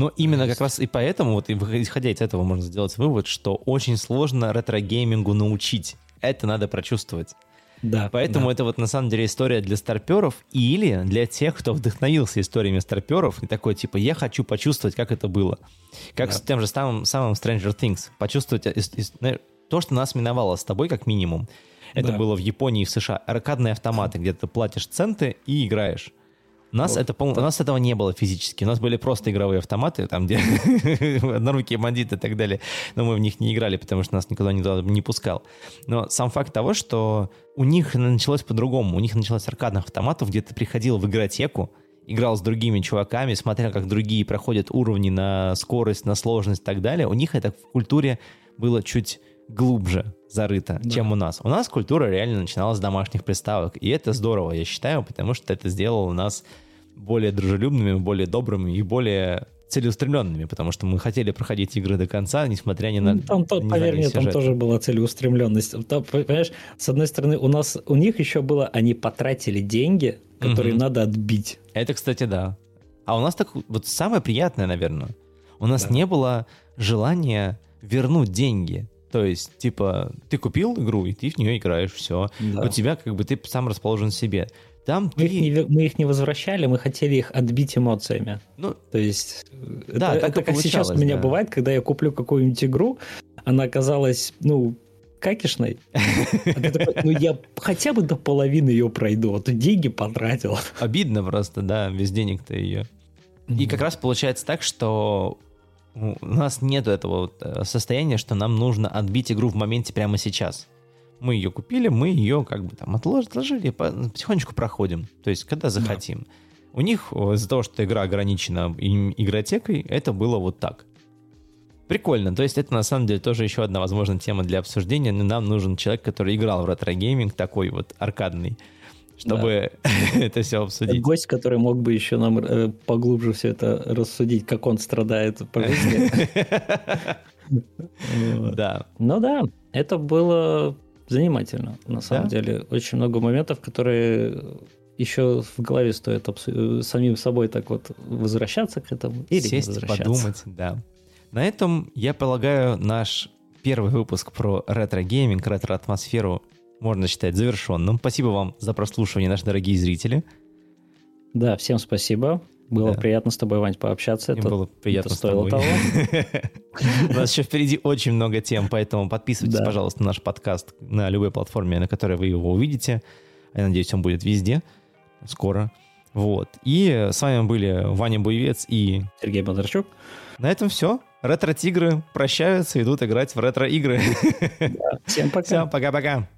Но именно как раз и поэтому, вот исходя из этого, можно сделать вывод, что очень сложно ретро-геймингу научить. Это надо прочувствовать. Да, Поэтому да. это вот на самом деле история для старперов или для тех, кто вдохновился историями старперов и такой типа я хочу почувствовать, как это было. Как да. с тем же самым, самым Stranger Things. Почувствовать из, то, что нас миновало с тобой как минимум. Это да. было в Японии и в США. Аркадные автоматы, где ты платишь центы и играешь. У нас, вот, это, пол... у нас этого не было физически. У нас были просто игровые автоматы, там, где однорукие бандиты и так далее. Но мы в них не играли, потому что нас никуда никуда не пускал. Но сам факт того, что у них началось по-другому. У них началось аркадных автоматов, где ты приходил в игротеку, играл с другими чуваками, смотрел, как другие проходят уровни на скорость, на сложность и так далее. У них это в культуре было чуть глубже зарыто, да. чем у нас. У нас культура реально начиналась с домашних приставок, и это здорово, я считаю, потому что это сделало нас более дружелюбными, более добрыми и более целеустремленными, потому что мы хотели проходить игры до конца, несмотря ни на... Ну, там, не поверь мне, там тоже была целеустремленность. Там, понимаешь, с одной стороны, у нас, у них еще было, они потратили деньги, которые угу. надо отбить. Это, кстати, да. А у нас так, вот самое приятное, наверное, у нас да. не было желания вернуть деньги. То есть, типа, ты купил игру, и ты в нее играешь, все. Да. У тебя как бы ты сам расположен себе. Там мы, ты... их не, мы их не возвращали, мы хотели их отбить эмоциями. Ну, То есть, да, это, так это как сейчас у меня да. бывает, когда я куплю какую-нибудь игру, она оказалась, ну, какишной. А ну, я хотя бы до половины ее пройду, а то деньги потратил. Обидно просто, да, без денег-то ее. И как раз получается так, что у нас нет этого вот э, состояния, что нам нужно отбить игру в моменте прямо сейчас. Мы ее купили, мы ее как бы там отложили, потихонечку проходим. То есть, когда захотим. Да. У них из-за того, что игра ограничена игротекой, это было вот так. Прикольно. То есть это на самом деле тоже еще одна возможная тема для обсуждения. Но нам нужен человек, который играл в ретро-гейминг, такой вот аркадный, чтобы да. это все обсудить. Гость, который мог бы еще нам э, поглубже все это рассудить, как он страдает по жизни. Да. Ну да, это было занимательно, на самом деле. Очень много моментов, которые еще в голове стоит самим собой так вот возвращаться к этому. Или Сесть, подумать, да. На этом, я полагаю, наш первый выпуск про ретро-гейминг, ретро-атмосферу можно считать завершенным. Спасибо вам за прослушивание, наши дорогие зрители. Да, всем спасибо. Было да. приятно с тобой, Вань, пообщаться. это, было приятно это стоило с тобой. того. У нас еще впереди очень много тем, поэтому подписывайтесь, пожалуйста, на наш подкаст на любой платформе, на которой вы его увидите. Я надеюсь, он будет везде скоро. Вот. И с вами были Ваня Буевец и Сергей Бондарчук. На этом все. Ретро-тигры прощаются, идут играть в ретро-игры. Всем пока. Всем пока-пока.